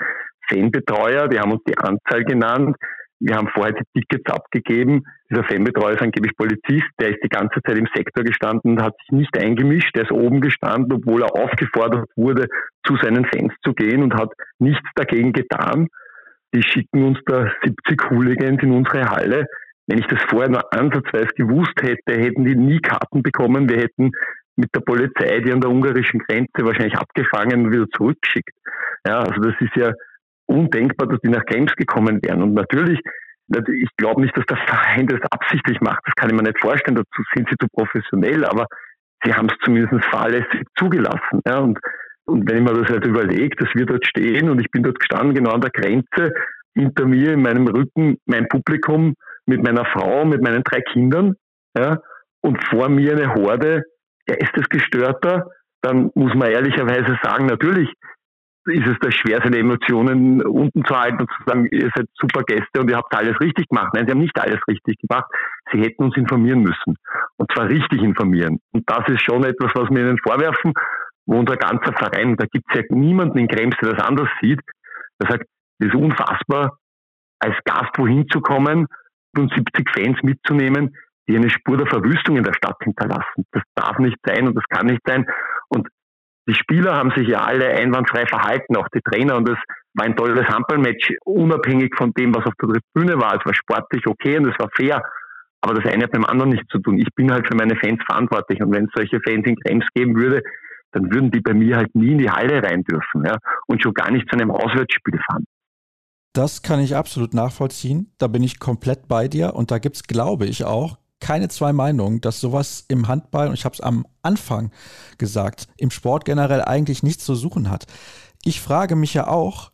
Fanbetreuer, die haben uns die Anzahl genannt. Wir haben vorher die Tickets abgegeben. Dieser Fanbetreuer ist angeblich Polizist, der ist die ganze Zeit im Sektor gestanden, hat sich nicht eingemischt, der ist oben gestanden, obwohl er aufgefordert wurde, zu seinen Fans zu gehen und hat nichts dagegen getan. Die schicken uns da 70 Hooligans in unsere Halle. Wenn ich das vorher nur ansatzweise gewusst hätte, hätten die nie Karten bekommen. Wir hätten mit der Polizei die an der ungarischen Grenze wahrscheinlich abgefangen und wieder zurückgeschickt. Ja, also das ist ja undenkbar, dass die nach Krems gekommen wären. Und natürlich Ich glaube nicht, dass der Verein das absichtlich macht. Das kann ich mir nicht vorstellen. Dazu sind sie zu professionell. Aber sie haben es zumindest fahrlässig zugelassen. Ja, und, und wenn ich mir das halt überlege, dass wir dort stehen und ich bin dort gestanden, genau an der Grenze, hinter mir in meinem Rücken mein Publikum mit meiner Frau, mit meinen drei Kindern, ja, und vor mir eine Horde Geistesgestörter, dann muss man ehrlicherweise sagen, natürlich ist es das schwer, seine Emotionen unten zu halten und zu sagen, ihr seid super Gäste und ihr habt alles richtig gemacht. Nein, sie haben nicht alles richtig gemacht. Sie hätten uns informieren müssen. Und zwar richtig informieren. Und das ist schon etwas, was wir ihnen vorwerfen, wo unser ganzer Verein, da gibt es ja niemanden in Krems, der das anders sieht, der sagt, es ist unfassbar, als Gast wohin zu kommen und 70 Fans mitzunehmen, die eine Spur der Verwüstung in der Stadt hinterlassen. Das darf nicht sein und das kann nicht sein. Und die Spieler haben sich ja alle einwandfrei verhalten, auch die Trainer. Und es war ein tolles Handballmatch, unabhängig von dem, was auf der Tribüne war. Es war sportlich okay und es war fair. Aber das eine hat mit dem anderen nichts zu tun. Ich bin halt für meine Fans verantwortlich. Und wenn es solche Fans in Krems geben würde, dann würden die bei mir halt nie in die Halle rein dürfen. Ja? Und schon gar nicht zu einem Auswärtsspiel fahren. Das kann ich absolut nachvollziehen. Da bin ich komplett bei dir. Und da gibt es, glaube ich, auch keine zwei Meinungen, dass sowas im Handball, und ich habe es am Anfang gesagt, im Sport generell eigentlich nichts zu suchen hat. Ich frage mich ja auch,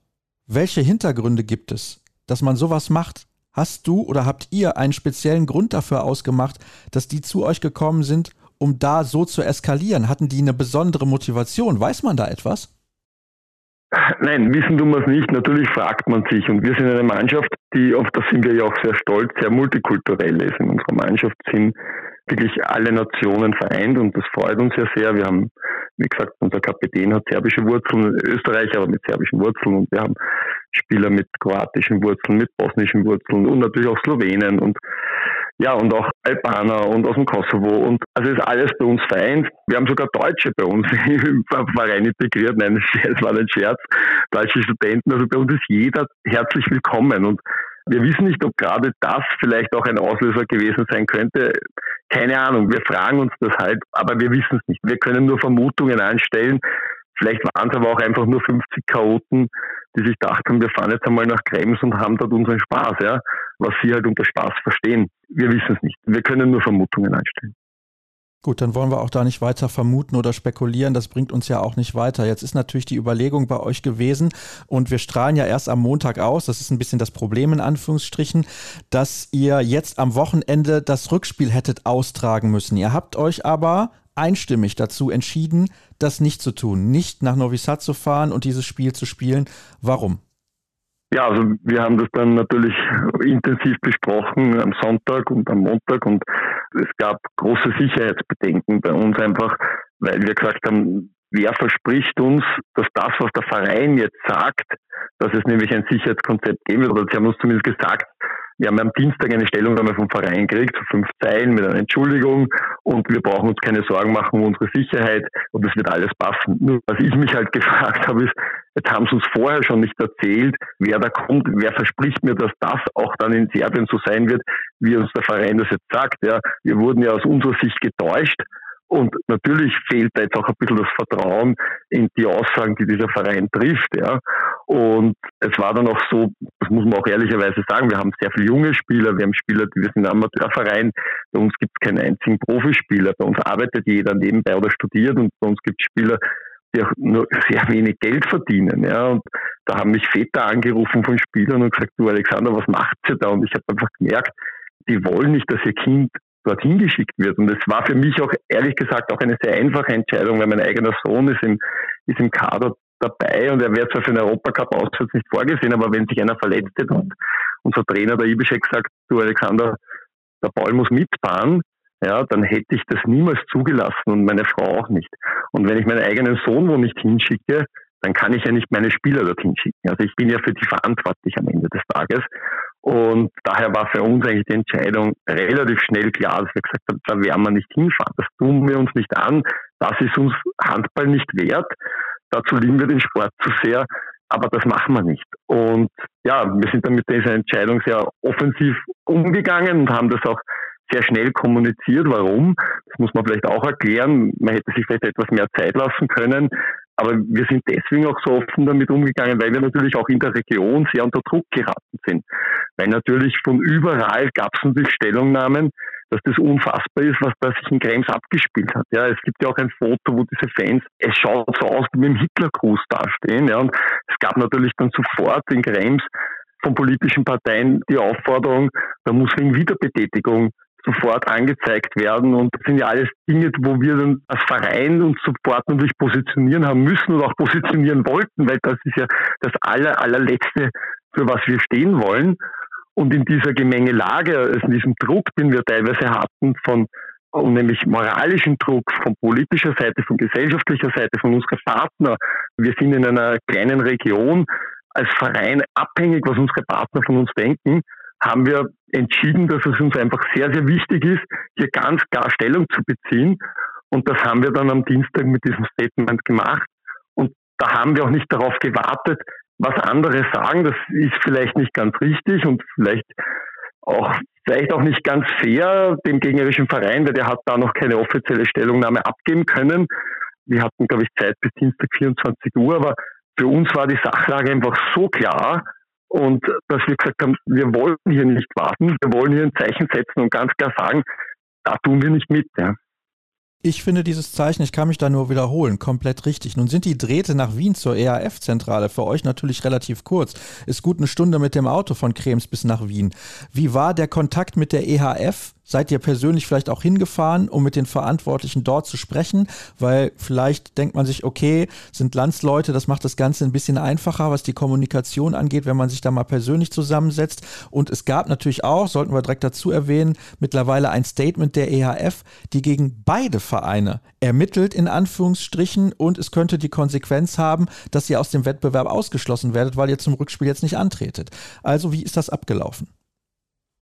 welche Hintergründe gibt es, dass man sowas macht? Hast du oder habt ihr einen speziellen Grund dafür ausgemacht, dass die zu euch gekommen sind, um da so zu eskalieren? Hatten die eine besondere Motivation? Weiß man da etwas? Nein, wissen tun wir es nicht. Natürlich fragt man sich. Und wir sind eine Mannschaft, die, auf das sind wir ja auch sehr stolz, sehr multikulturell ist. In unserer Mannschaft sind wirklich alle Nationen vereint und das freut uns ja sehr. Wir haben, wie gesagt, unser Kapitän hat serbische Wurzeln, Österreicher, aber mit serbischen Wurzeln und wir haben Spieler mit kroatischen Wurzeln, mit bosnischen Wurzeln und natürlich auch Slowenen und ja, und auch Albaner und aus dem Kosovo. Und also ist alles bei uns vereint. Wir haben sogar Deutsche bei uns im Verein integriert. Nein, es war ein Scherz. Deutsche Studenten. Also bei uns ist jeder herzlich willkommen. Und wir wissen nicht, ob gerade das vielleicht auch ein Auslöser gewesen sein könnte. Keine Ahnung. Wir fragen uns das halt, aber wir wissen es nicht. Wir können nur Vermutungen anstellen. Vielleicht waren es aber auch einfach nur 50 Chaoten, die sich gedacht haben, wir fahren jetzt einmal nach Krems und haben dort unseren Spaß, ja. Was sie halt unter Spaß verstehen. Wir wissen es nicht. Wir können nur Vermutungen einstellen. Gut, dann wollen wir auch da nicht weiter vermuten oder spekulieren. Das bringt uns ja auch nicht weiter. Jetzt ist natürlich die Überlegung bei euch gewesen und wir strahlen ja erst am Montag aus. Das ist ein bisschen das Problem in Anführungsstrichen, dass ihr jetzt am Wochenende das Rückspiel hättet austragen müssen. Ihr habt euch aber einstimmig dazu entschieden, das nicht zu tun, nicht nach Novi Sad zu fahren und dieses Spiel zu spielen. Warum? Ja, also wir haben das dann natürlich intensiv besprochen am Sonntag und am Montag und es gab große Sicherheitsbedenken bei uns einfach, weil wir gesagt haben, wer verspricht uns, dass das, was der Verein jetzt sagt, dass es nämlich ein Sicherheitskonzept geben wird, oder sie haben uns zumindest gesagt, wir haben am Dienstag eine Stellungnahme vom Verein gekriegt, fünf Zeilen mit einer Entschuldigung und wir brauchen uns keine Sorgen machen um unsere Sicherheit und es wird alles passen. Nur was ich mich halt gefragt habe, ist, jetzt haben sie uns vorher schon nicht erzählt, wer da kommt, wer verspricht mir, dass das auch dann in Serbien so sein wird, wie uns der Verein das jetzt sagt. Ja, wir wurden ja aus unserer Sicht getäuscht und natürlich fehlt da jetzt auch ein bisschen das Vertrauen in die Aussagen, die dieser Verein trifft. Ja. Und es war dann auch so, das muss man auch ehrlicherweise sagen, wir haben sehr viele junge Spieler, wir haben Spieler, die wir sind ein Amateurverein, bei uns gibt es keinen einzigen Profispieler, bei uns arbeitet jeder nebenbei oder studiert und bei uns gibt es Spieler, die auch nur sehr wenig Geld verdienen. Ja. Und da haben mich Väter angerufen von Spielern und gesagt, du Alexander, was macht ihr da? Und ich habe einfach gemerkt, die wollen nicht, dass ihr Kind dorthin geschickt wird. Und es war für mich auch ehrlich gesagt auch eine sehr einfache Entscheidung, weil mein eigener Sohn ist im, ist im Kader dabei und er wäre zwar für den Europacup auswärts nicht vorgesehen, aber wenn sich einer verletzt hätte und unser Trainer, der Ibischek, sagt, du Alexander, der Ball muss mitfahren, ja, dann hätte ich das niemals zugelassen und meine Frau auch nicht. Und wenn ich meinen eigenen Sohn wo nicht hinschicke, dann kann ich ja nicht meine Spieler dorthin schicken. Also ich bin ja für die verantwortlich am Ende des Tages. Und daher war für uns eigentlich die Entscheidung relativ schnell klar, dass wir gesagt haben, da werden wir nicht hinfahren. Das tun wir uns nicht an. Das ist uns Handball nicht wert. Dazu lieben wir den Sport zu sehr. Aber das machen wir nicht. Und ja, wir sind dann mit dieser Entscheidung sehr offensiv umgegangen und haben das auch sehr schnell kommuniziert. Warum? Das muss man vielleicht auch erklären. Man hätte sich vielleicht etwas mehr Zeit lassen können. Aber wir sind deswegen auch so offen damit umgegangen, weil wir natürlich auch in der Region sehr unter Druck geraten sind. Weil natürlich von überall gab es natürlich Stellungnahmen, dass das unfassbar ist, was da sich in Krems abgespielt hat. Ja, es gibt ja auch ein Foto, wo diese Fans, es schaut so aus, wie dem Hitlergruß dastehen. Ja, und es gab natürlich dann sofort in Krems von politischen Parteien die Aufforderung, da muss wegen Wiederbetätigung sofort angezeigt werden. Und das sind ja alles Dinge, wo wir dann als Verein uns sofort natürlich positionieren haben müssen und auch positionieren wollten, weil das ist ja das aller, allerletzte, für was wir stehen wollen. Und in dieser Gemengelage, also in diesem Druck, den wir teilweise hatten von und nämlich moralischen Druck von politischer Seite, von gesellschaftlicher Seite, von unseren Partnern. Wir sind in einer kleinen Region als Verein abhängig, was unsere Partner von uns denken, haben wir entschieden, dass es uns einfach sehr, sehr wichtig ist, hier ganz klar Stellung zu beziehen. Und das haben wir dann am Dienstag mit diesem Statement gemacht. Und da haben wir auch nicht darauf gewartet, was andere sagen. Das ist vielleicht nicht ganz richtig und vielleicht auch vielleicht auch nicht ganz fair dem gegnerischen Verein, weil der hat da noch keine offizielle Stellungnahme abgeben können. Wir hatten, glaube ich, Zeit bis Dienstag 24 Uhr, aber für uns war die Sachlage einfach so klar und dass wir gesagt haben, wir wollen hier nicht warten, wir wollen hier ein Zeichen setzen und ganz klar sagen, da tun wir nicht mit. Ja. Ich finde dieses Zeichen, ich kann mich da nur wiederholen, komplett richtig. Nun sind die Drähte nach Wien zur EAF-Zentrale für euch natürlich relativ kurz. Ist gut eine Stunde mit dem Auto von Krems bis nach Wien. Wie war der Kontakt mit der EHF? Seid ihr persönlich vielleicht auch hingefahren, um mit den Verantwortlichen dort zu sprechen? Weil vielleicht denkt man sich, okay, sind Landsleute, das macht das Ganze ein bisschen einfacher, was die Kommunikation angeht, wenn man sich da mal persönlich zusammensetzt. Und es gab natürlich auch, sollten wir direkt dazu erwähnen, mittlerweile ein Statement der EHF, die gegen beide Vereine ermittelt, in Anführungsstrichen, und es könnte die Konsequenz haben, dass ihr aus dem Wettbewerb ausgeschlossen werdet, weil ihr zum Rückspiel jetzt nicht antretet. Also, wie ist das abgelaufen?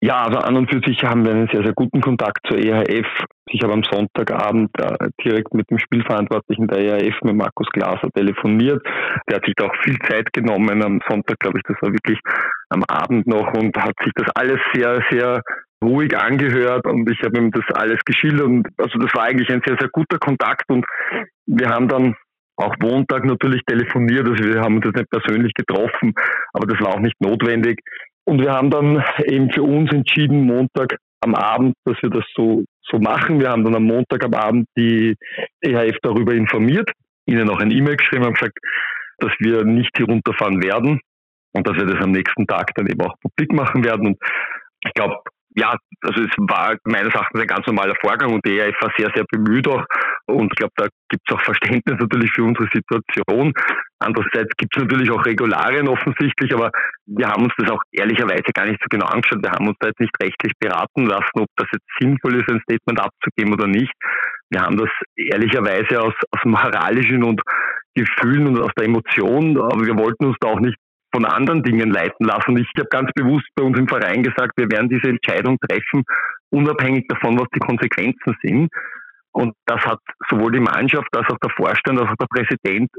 Ja, also an und für sich haben wir einen sehr, sehr guten Kontakt zur EHF. Ich habe am Sonntagabend äh, direkt mit dem Spielverantwortlichen der EHF, mit Markus Glaser, telefoniert. Der hat sich da auch viel Zeit genommen am Sonntag, glaube ich, das war wirklich am Abend noch und hat sich das alles sehr, sehr ruhig angehört und ich habe ihm das alles geschildert und also das war eigentlich ein sehr, sehr guter Kontakt und wir haben dann auch Montag natürlich telefoniert, also wir haben uns jetzt nicht persönlich getroffen, aber das war auch nicht notwendig. Und wir haben dann eben für uns entschieden, Montag am Abend, dass wir das so, so machen. Wir haben dann am Montag am Abend die EHF darüber informiert, ihnen auch ein E-Mail geschrieben und gesagt, dass wir nicht hier runterfahren werden und dass wir das am nächsten Tag dann eben auch publik machen werden. Und ich glaube, ja, also es war meines Erachtens ein ganz normaler Vorgang und die ERF war sehr, sehr bemüht auch. Und ich glaube, da gibt es auch Verständnis natürlich für unsere Situation. Andererseits gibt es natürlich auch Regularien offensichtlich, aber wir haben uns das auch ehrlicherweise gar nicht so genau angeschaut. Wir haben uns da jetzt nicht rechtlich beraten lassen, ob das jetzt sinnvoll ist, ein Statement abzugeben oder nicht. Wir haben das ehrlicherweise aus, aus moralischen und Gefühlen und aus der Emotion, aber wir wollten uns da auch nicht von anderen Dingen leiten lassen. Ich habe ganz bewusst bei uns im Verein gesagt, wir werden diese Entscheidung treffen, unabhängig davon, was die Konsequenzen sind. Und das hat sowohl die Mannschaft als auch der Vorstand als auch der Präsident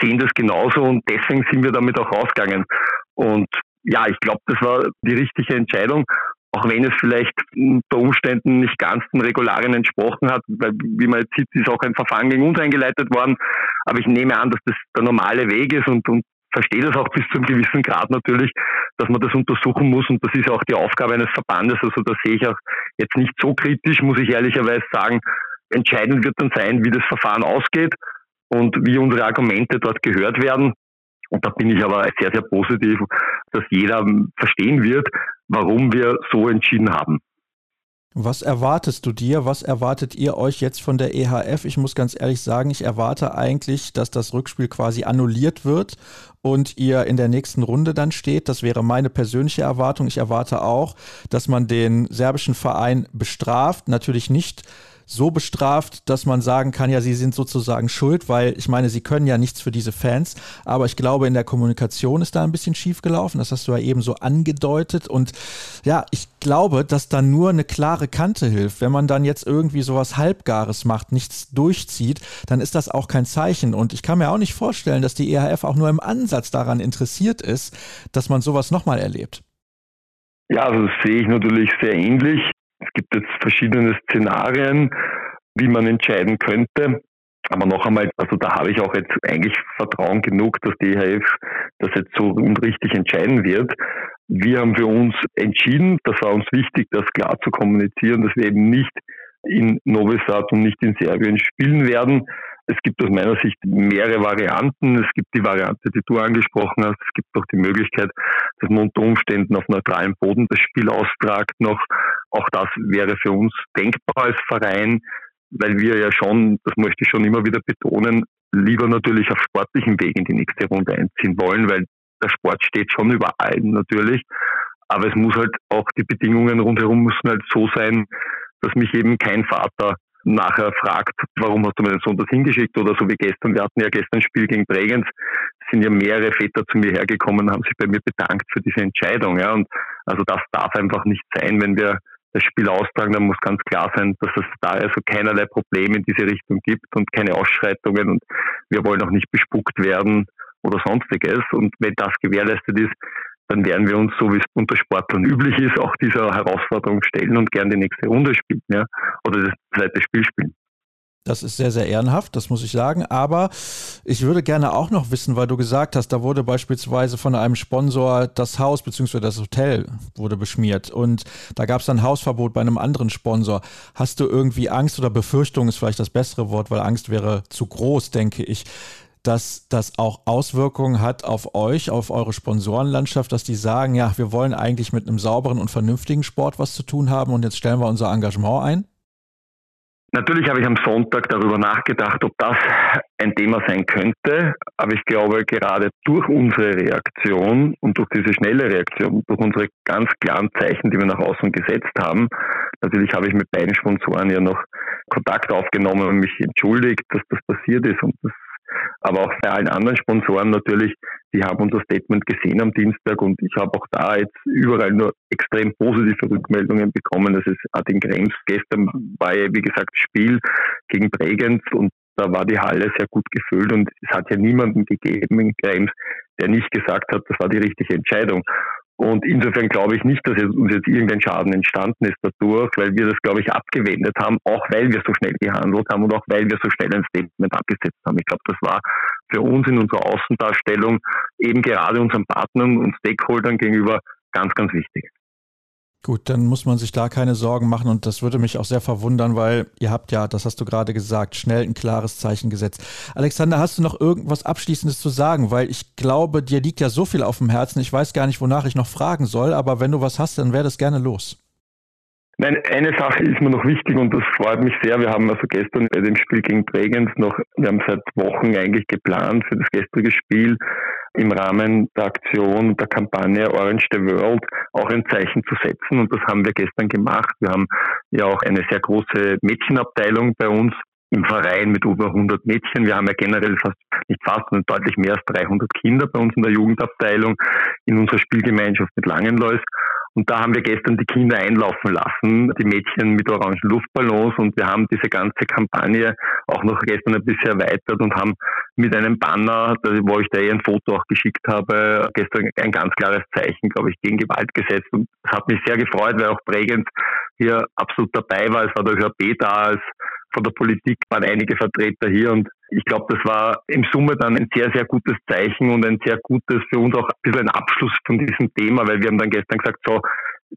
sehen das genauso und deswegen sind wir damit auch rausgegangen. Und ja, ich glaube, das war die richtige Entscheidung, auch wenn es vielleicht unter Umständen nicht ganz den Regularien entsprochen hat, weil wie man jetzt sieht, ist auch ein Verfahren gegen uns eingeleitet worden. Aber ich nehme an, dass das der normale Weg ist und, und verstehe das auch bis zu einem gewissen Grad natürlich, dass man das untersuchen muss und das ist auch die Aufgabe eines Verbandes. Also da sehe ich auch jetzt nicht so kritisch, muss ich ehrlicherweise sagen. Entscheidend wird dann sein, wie das Verfahren ausgeht und wie unsere Argumente dort gehört werden. Und da bin ich aber sehr, sehr positiv, dass jeder verstehen wird, warum wir so entschieden haben. Was erwartest du dir? Was erwartet ihr euch jetzt von der EHF? Ich muss ganz ehrlich sagen, ich erwarte eigentlich, dass das Rückspiel quasi annulliert wird und ihr in der nächsten Runde dann steht. Das wäre meine persönliche Erwartung. Ich erwarte auch, dass man den serbischen Verein bestraft. Natürlich nicht so bestraft, dass man sagen kann, ja, sie sind sozusagen schuld, weil ich meine, sie können ja nichts für diese Fans. Aber ich glaube, in der Kommunikation ist da ein bisschen schief gelaufen. Das hast du ja eben so angedeutet. Und ja, ich glaube, dass da nur eine klare Kante hilft. Wenn man dann jetzt irgendwie sowas Halbgares macht, nichts durchzieht, dann ist das auch kein Zeichen. Und ich kann mir auch nicht vorstellen, dass die EHF auch nur im Ansatz daran interessiert ist, dass man sowas nochmal erlebt. Ja, also das sehe ich natürlich sehr ähnlich. Es gibt jetzt verschiedene Szenarien, wie man entscheiden könnte. Aber noch einmal, also da habe ich auch jetzt eigentlich Vertrauen genug, dass die EHF das jetzt so richtig entscheiden wird. wir haben für uns entschieden, das war uns wichtig, das klar zu kommunizieren, dass wir eben nicht in Novi Sad und nicht in Serbien spielen werden. Es gibt aus meiner Sicht mehrere Varianten. Es gibt die Variante, die du angesprochen hast. Es gibt auch die Möglichkeit, dass man unter Umständen auf neutralem Boden das Spiel austragt noch. Auch das wäre für uns denkbar als Verein, weil wir ja schon, das möchte ich schon immer wieder betonen, lieber natürlich auf sportlichem Weg in die nächste Runde einziehen wollen, weil der Sport steht schon über allem natürlich. Aber es muss halt auch die Bedingungen rundherum müssen halt so sein, dass mich eben kein Vater nachher fragt, warum hast du mir den Sohn das hingeschickt oder so wie gestern. Wir hatten ja gestern ein Spiel gegen Bregenz, sind ja mehrere Väter zu mir hergekommen, haben sich bei mir bedankt für diese Entscheidung. Ja. Und also das darf einfach nicht sein, wenn wir das Spiel austragen, dann muss ganz klar sein, dass es da also keinerlei Probleme in diese Richtung gibt und keine Ausschreitungen und wir wollen auch nicht bespuckt werden oder sonstiges. Und wenn das gewährleistet ist, dann werden wir uns, so wie es unter Sportlern üblich ist, auch dieser Herausforderung stellen und gern die nächste Runde spielen, ja, oder das zweite Spiel spielen. Das ist sehr, sehr ehrenhaft, das muss ich sagen. Aber ich würde gerne auch noch wissen, weil du gesagt hast, da wurde beispielsweise von einem Sponsor das Haus bzw. das Hotel wurde beschmiert und da gab es dann Hausverbot bei einem anderen Sponsor. Hast du irgendwie Angst oder Befürchtung ist vielleicht das bessere Wort, weil Angst wäre zu groß, denke ich, dass das auch Auswirkungen hat auf euch, auf eure Sponsorenlandschaft, dass die sagen, ja, wir wollen eigentlich mit einem sauberen und vernünftigen Sport was zu tun haben und jetzt stellen wir unser Engagement ein? Natürlich habe ich am Sonntag darüber nachgedacht, ob das ein Thema sein könnte, aber ich glaube, gerade durch unsere Reaktion und durch diese schnelle Reaktion, durch unsere ganz klaren Zeichen, die wir nach außen gesetzt haben, natürlich habe ich mit beiden Sponsoren ja noch Kontakt aufgenommen und mich entschuldigt, dass das passiert ist und das aber auch bei allen anderen Sponsoren natürlich, die haben unser Statement gesehen am Dienstag und ich habe auch da jetzt überall nur extrem positive Rückmeldungen bekommen. Das ist in Krems. Gestern war ja, wie gesagt, Spiel gegen Bregenz und da war die Halle sehr gut gefüllt und es hat ja niemanden gegeben in Krems, der nicht gesagt hat, das war die richtige Entscheidung. Und insofern glaube ich nicht, dass uns jetzt irgendein Schaden entstanden ist dadurch, weil wir das, glaube ich, abgewendet haben, auch weil wir so schnell gehandelt haben und auch weil wir so schnell ein Statement abgesetzt haben. Ich glaube, das war für uns in unserer Außendarstellung eben gerade unseren Partnern und Stakeholdern gegenüber ganz, ganz wichtig. Gut, dann muss man sich da keine Sorgen machen und das würde mich auch sehr verwundern, weil ihr habt ja, das hast du gerade gesagt, schnell ein klares Zeichen gesetzt. Alexander, hast du noch irgendwas Abschließendes zu sagen? Weil ich glaube, dir liegt ja so viel auf dem Herzen. Ich weiß gar nicht, wonach ich noch fragen soll, aber wenn du was hast, dann wäre das gerne los. Nein, eine Sache ist mir noch wichtig und das freut mich sehr. Wir haben also gestern bei dem Spiel gegen Bregenz noch, wir haben seit Wochen eigentlich geplant für das gestrige Spiel im Rahmen der Aktion der Kampagne Orange the World auch ein Zeichen zu setzen. Und das haben wir gestern gemacht. Wir haben ja auch eine sehr große Mädchenabteilung bei uns im Verein mit über 100 Mädchen. Wir haben ja generell fast, nicht fast, sondern deutlich mehr als 300 Kinder bei uns in der Jugendabteilung in unserer Spielgemeinschaft mit Langenlois. Und da haben wir gestern die Kinder einlaufen lassen, die Mädchen mit orangen Luftballons. Und wir haben diese ganze Kampagne auch noch gestern ein bisschen erweitert und haben mit einem Banner, wo ich da eh ein Foto auch geschickt habe, gestern ein ganz klares Zeichen, glaube ich, gegen Gewalt gesetzt. Und das hat mich sehr gefreut, weil auch prägend hier absolut dabei war. Es war der ÖHP da, es von der Politik waren einige Vertreter hier und ich glaube, das war im Summe dann ein sehr, sehr gutes Zeichen und ein sehr gutes für uns auch ein bisschen ein Abschluss von diesem Thema, weil wir haben dann gestern gesagt, so,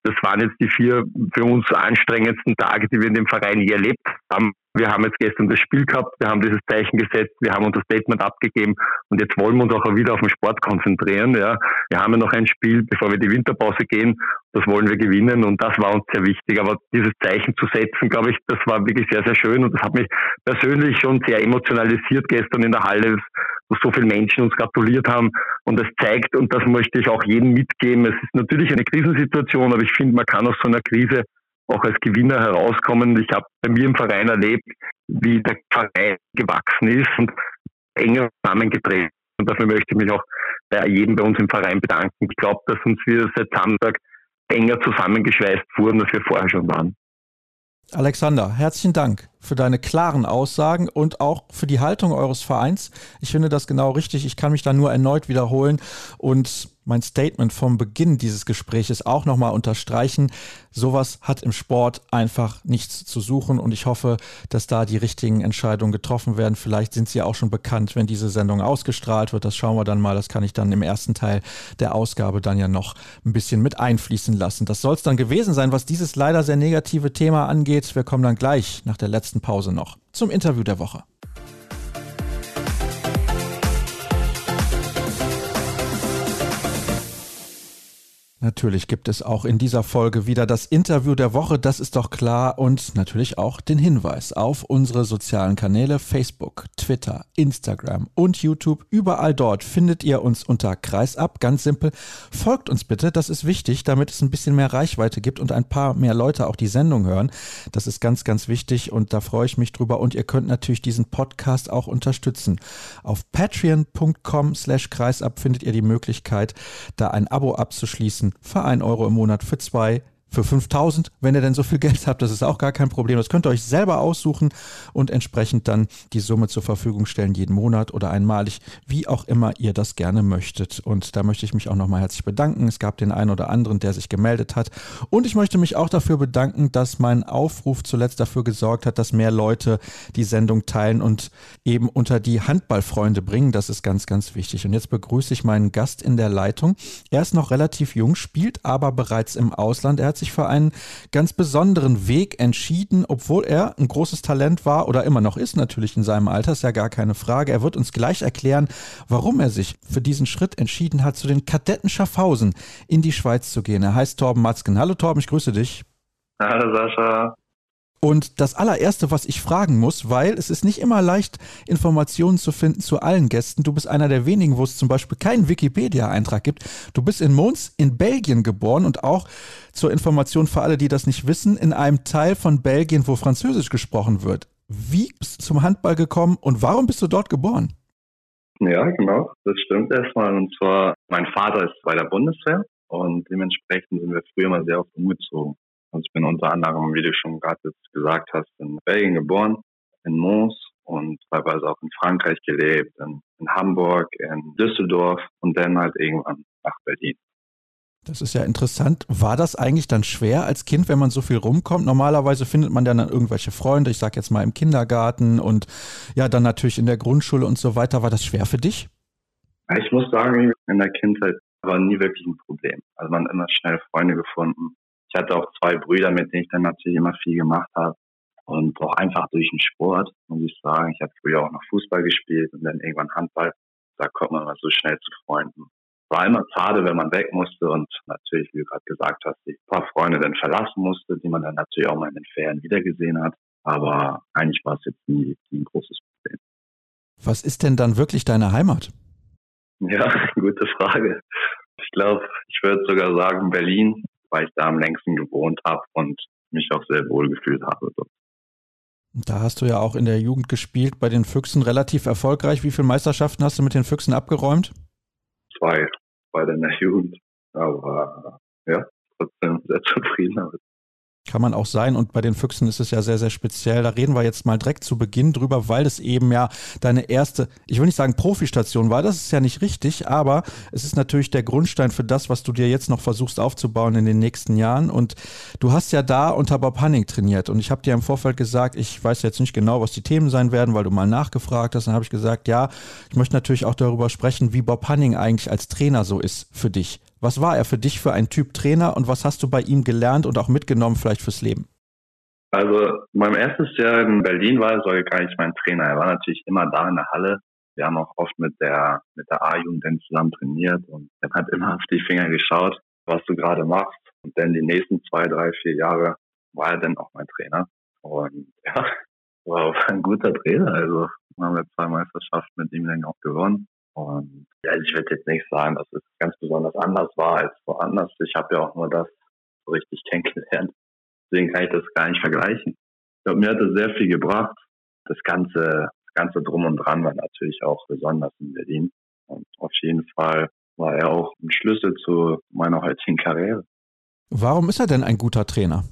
das waren jetzt die vier für uns anstrengendsten Tage, die wir in dem Verein je erlebt haben. Wir haben jetzt gestern das Spiel gehabt, wir haben dieses Zeichen gesetzt, wir haben unser Statement abgegeben und jetzt wollen wir uns auch wieder auf den Sport konzentrieren. Ja. Wir haben ja noch ein Spiel, bevor wir die Winterpause gehen. Das wollen wir gewinnen und das war uns sehr wichtig. Aber dieses Zeichen zu setzen, glaube ich, das war wirklich sehr, sehr schön und das hat mich persönlich schon sehr emotionalisiert gestern in der Halle, wo so viele Menschen uns gratuliert haben und es zeigt, und das möchte ich auch jedem mitgeben, es ist natürlich eine Krisensituation, aber ich finde, man kann aus so einer Krise auch als Gewinner herauskommen. Ich habe bei mir im Verein erlebt, wie der Verein gewachsen ist und enger zusammengetreten. Und dafür möchte ich mich auch bei jedem bei uns im Verein bedanken. Ich glaube, dass uns wir seit Samstag enger zusammengeschweißt wurden, als wir vorher schon waren. Alexander, herzlichen Dank für deine klaren Aussagen und auch für die Haltung eures Vereins. Ich finde das genau richtig. Ich kann mich da nur erneut wiederholen und mein Statement vom Beginn dieses Gespräches auch nochmal unterstreichen. Sowas hat im Sport einfach nichts zu suchen und ich hoffe, dass da die richtigen Entscheidungen getroffen werden. Vielleicht sind sie auch schon bekannt, wenn diese Sendung ausgestrahlt wird. Das schauen wir dann mal. Das kann ich dann im ersten Teil der Ausgabe dann ja noch ein bisschen mit einfließen lassen. Das soll es dann gewesen sein, was dieses leider sehr negative Thema angeht. Wir kommen dann gleich nach der letzten Pause noch zum Interview der Woche. Natürlich gibt es auch in dieser Folge wieder das Interview der Woche, das ist doch klar, und natürlich auch den Hinweis auf unsere sozialen Kanäle Facebook, Twitter, Instagram und YouTube. Überall dort findet ihr uns unter Kreisab, ganz simpel. Folgt uns bitte, das ist wichtig, damit es ein bisschen mehr Reichweite gibt und ein paar mehr Leute auch die Sendung hören. Das ist ganz, ganz wichtig und da freue ich mich drüber. Und ihr könnt natürlich diesen Podcast auch unterstützen. Auf patreon.com slash kreisab findet ihr die Möglichkeit, da ein Abo abzuschließen für einen Euro im Monat, für zwei für 5000, wenn ihr denn so viel Geld habt, das ist auch gar kein Problem. Das könnt ihr euch selber aussuchen und entsprechend dann die Summe zur Verfügung stellen, jeden Monat oder einmalig, wie auch immer ihr das gerne möchtet. Und da möchte ich mich auch nochmal herzlich bedanken. Es gab den einen oder anderen, der sich gemeldet hat. Und ich möchte mich auch dafür bedanken, dass mein Aufruf zuletzt dafür gesorgt hat, dass mehr Leute die Sendung teilen und eben unter die Handballfreunde bringen. Das ist ganz, ganz wichtig. Und jetzt begrüße ich meinen Gast in der Leitung. Er ist noch relativ jung, spielt aber bereits im Ausland. Er hat sich für einen ganz besonderen Weg entschieden, obwohl er ein großes Talent war oder immer noch ist, natürlich in seinem Alter, ist ja gar keine Frage. Er wird uns gleich erklären, warum er sich für diesen Schritt entschieden hat, zu den Kadetten Schaffhausen in die Schweiz zu gehen. Er heißt Torben Matzken. Hallo Torben, ich grüße dich. Hallo Sascha. Und das allererste, was ich fragen muss, weil es ist nicht immer leicht, Informationen zu finden zu allen Gästen. Du bist einer der wenigen, wo es zum Beispiel keinen Wikipedia-Eintrag gibt. Du bist in Mons in Belgien geboren und auch zur Information für alle, die das nicht wissen, in einem Teil von Belgien, wo Französisch gesprochen wird. Wie bist du zum Handball gekommen und warum bist du dort geboren? Ja, genau, das stimmt erstmal. Und zwar, mein Vater ist bei der Bundeswehr und dementsprechend sind wir früher mal sehr oft umgezogen. Also ich bin unter anderem, wie du schon gerade jetzt gesagt hast, in Belgien geboren, in Mons und teilweise auch in Frankreich gelebt, in, in Hamburg, in Düsseldorf und dann halt irgendwann nach Berlin. Das ist ja interessant. War das eigentlich dann schwer als Kind, wenn man so viel rumkommt? Normalerweise findet man dann, dann irgendwelche Freunde, ich sag jetzt mal im Kindergarten und ja, dann natürlich in der Grundschule und so weiter. War das schwer für dich? Ich muss sagen, in der Kindheit war nie wirklich ein Problem. Also man hat immer schnell Freunde gefunden. Ich hatte auch zwei Brüder, mit denen ich dann natürlich immer viel gemacht habe. Und auch einfach durch den Sport, muss ich sagen. Ich habe früher auch noch Fußball gespielt und dann irgendwann Handball. Da kommt man mal so schnell zu Freunden. War immer schade, wenn man weg musste und natürlich, wie du gerade gesagt hast, die paar Freunde dann verlassen musste, die man dann natürlich auch mal in den Ferien wiedergesehen hat. Aber eigentlich war es jetzt nie, nie ein großes Problem. Was ist denn dann wirklich deine Heimat? Ja, gute Frage. Ich glaube, ich würde sogar sagen Berlin weil ich da am längsten gewohnt habe und mich auch sehr wohl gefühlt habe dort. Da hast du ja auch in der Jugend gespielt, bei den Füchsen relativ erfolgreich. Wie viele Meisterschaften hast du mit den Füchsen abgeräumt? Zwei, bei der Jugend. Aber ja, trotzdem sehr zufrieden damit. Kann man auch sein. Und bei den Füchsen ist es ja sehr, sehr speziell. Da reden wir jetzt mal direkt zu Beginn drüber, weil es eben ja deine erste, ich will nicht sagen Profistation war. Das ist ja nicht richtig, aber es ist natürlich der Grundstein für das, was du dir jetzt noch versuchst aufzubauen in den nächsten Jahren. Und du hast ja da unter Bob Hanning trainiert. Und ich habe dir im Vorfeld gesagt, ich weiß jetzt nicht genau, was die Themen sein werden, weil du mal nachgefragt hast. Dann habe ich gesagt, ja, ich möchte natürlich auch darüber sprechen, wie Bob Hanning eigentlich als Trainer so ist für dich. Was war er für dich für ein Typ Trainer und was hast du bei ihm gelernt und auch mitgenommen vielleicht fürs Leben? Also mein erstes Jahr in Berlin war er sogar gar nicht mein Trainer. Er war natürlich immer da in der Halle. Wir haben auch oft mit der mit der A-Jugend zusammen trainiert und er hat immer auf die Finger geschaut, was du gerade machst. Und dann die nächsten zwei, drei, vier Jahre war er dann auch mein Trainer. Und ja, war ein guter Trainer. Also haben wir zwei Meisterschaften mit ihm dann auch gewonnen. Und ja, ich würde jetzt nicht sagen, dass es ganz besonders anders war als woanders. Ich habe ja auch nur das so richtig kennengelernt. Deswegen kann ich das gar nicht vergleichen. Ich glaube, mir hat das sehr viel gebracht. Das ganze, das ganze Drum und Dran war natürlich auch besonders in Berlin. Und auf jeden Fall war er auch ein Schlüssel zu meiner heutigen Karriere. Warum ist er denn ein guter Trainer?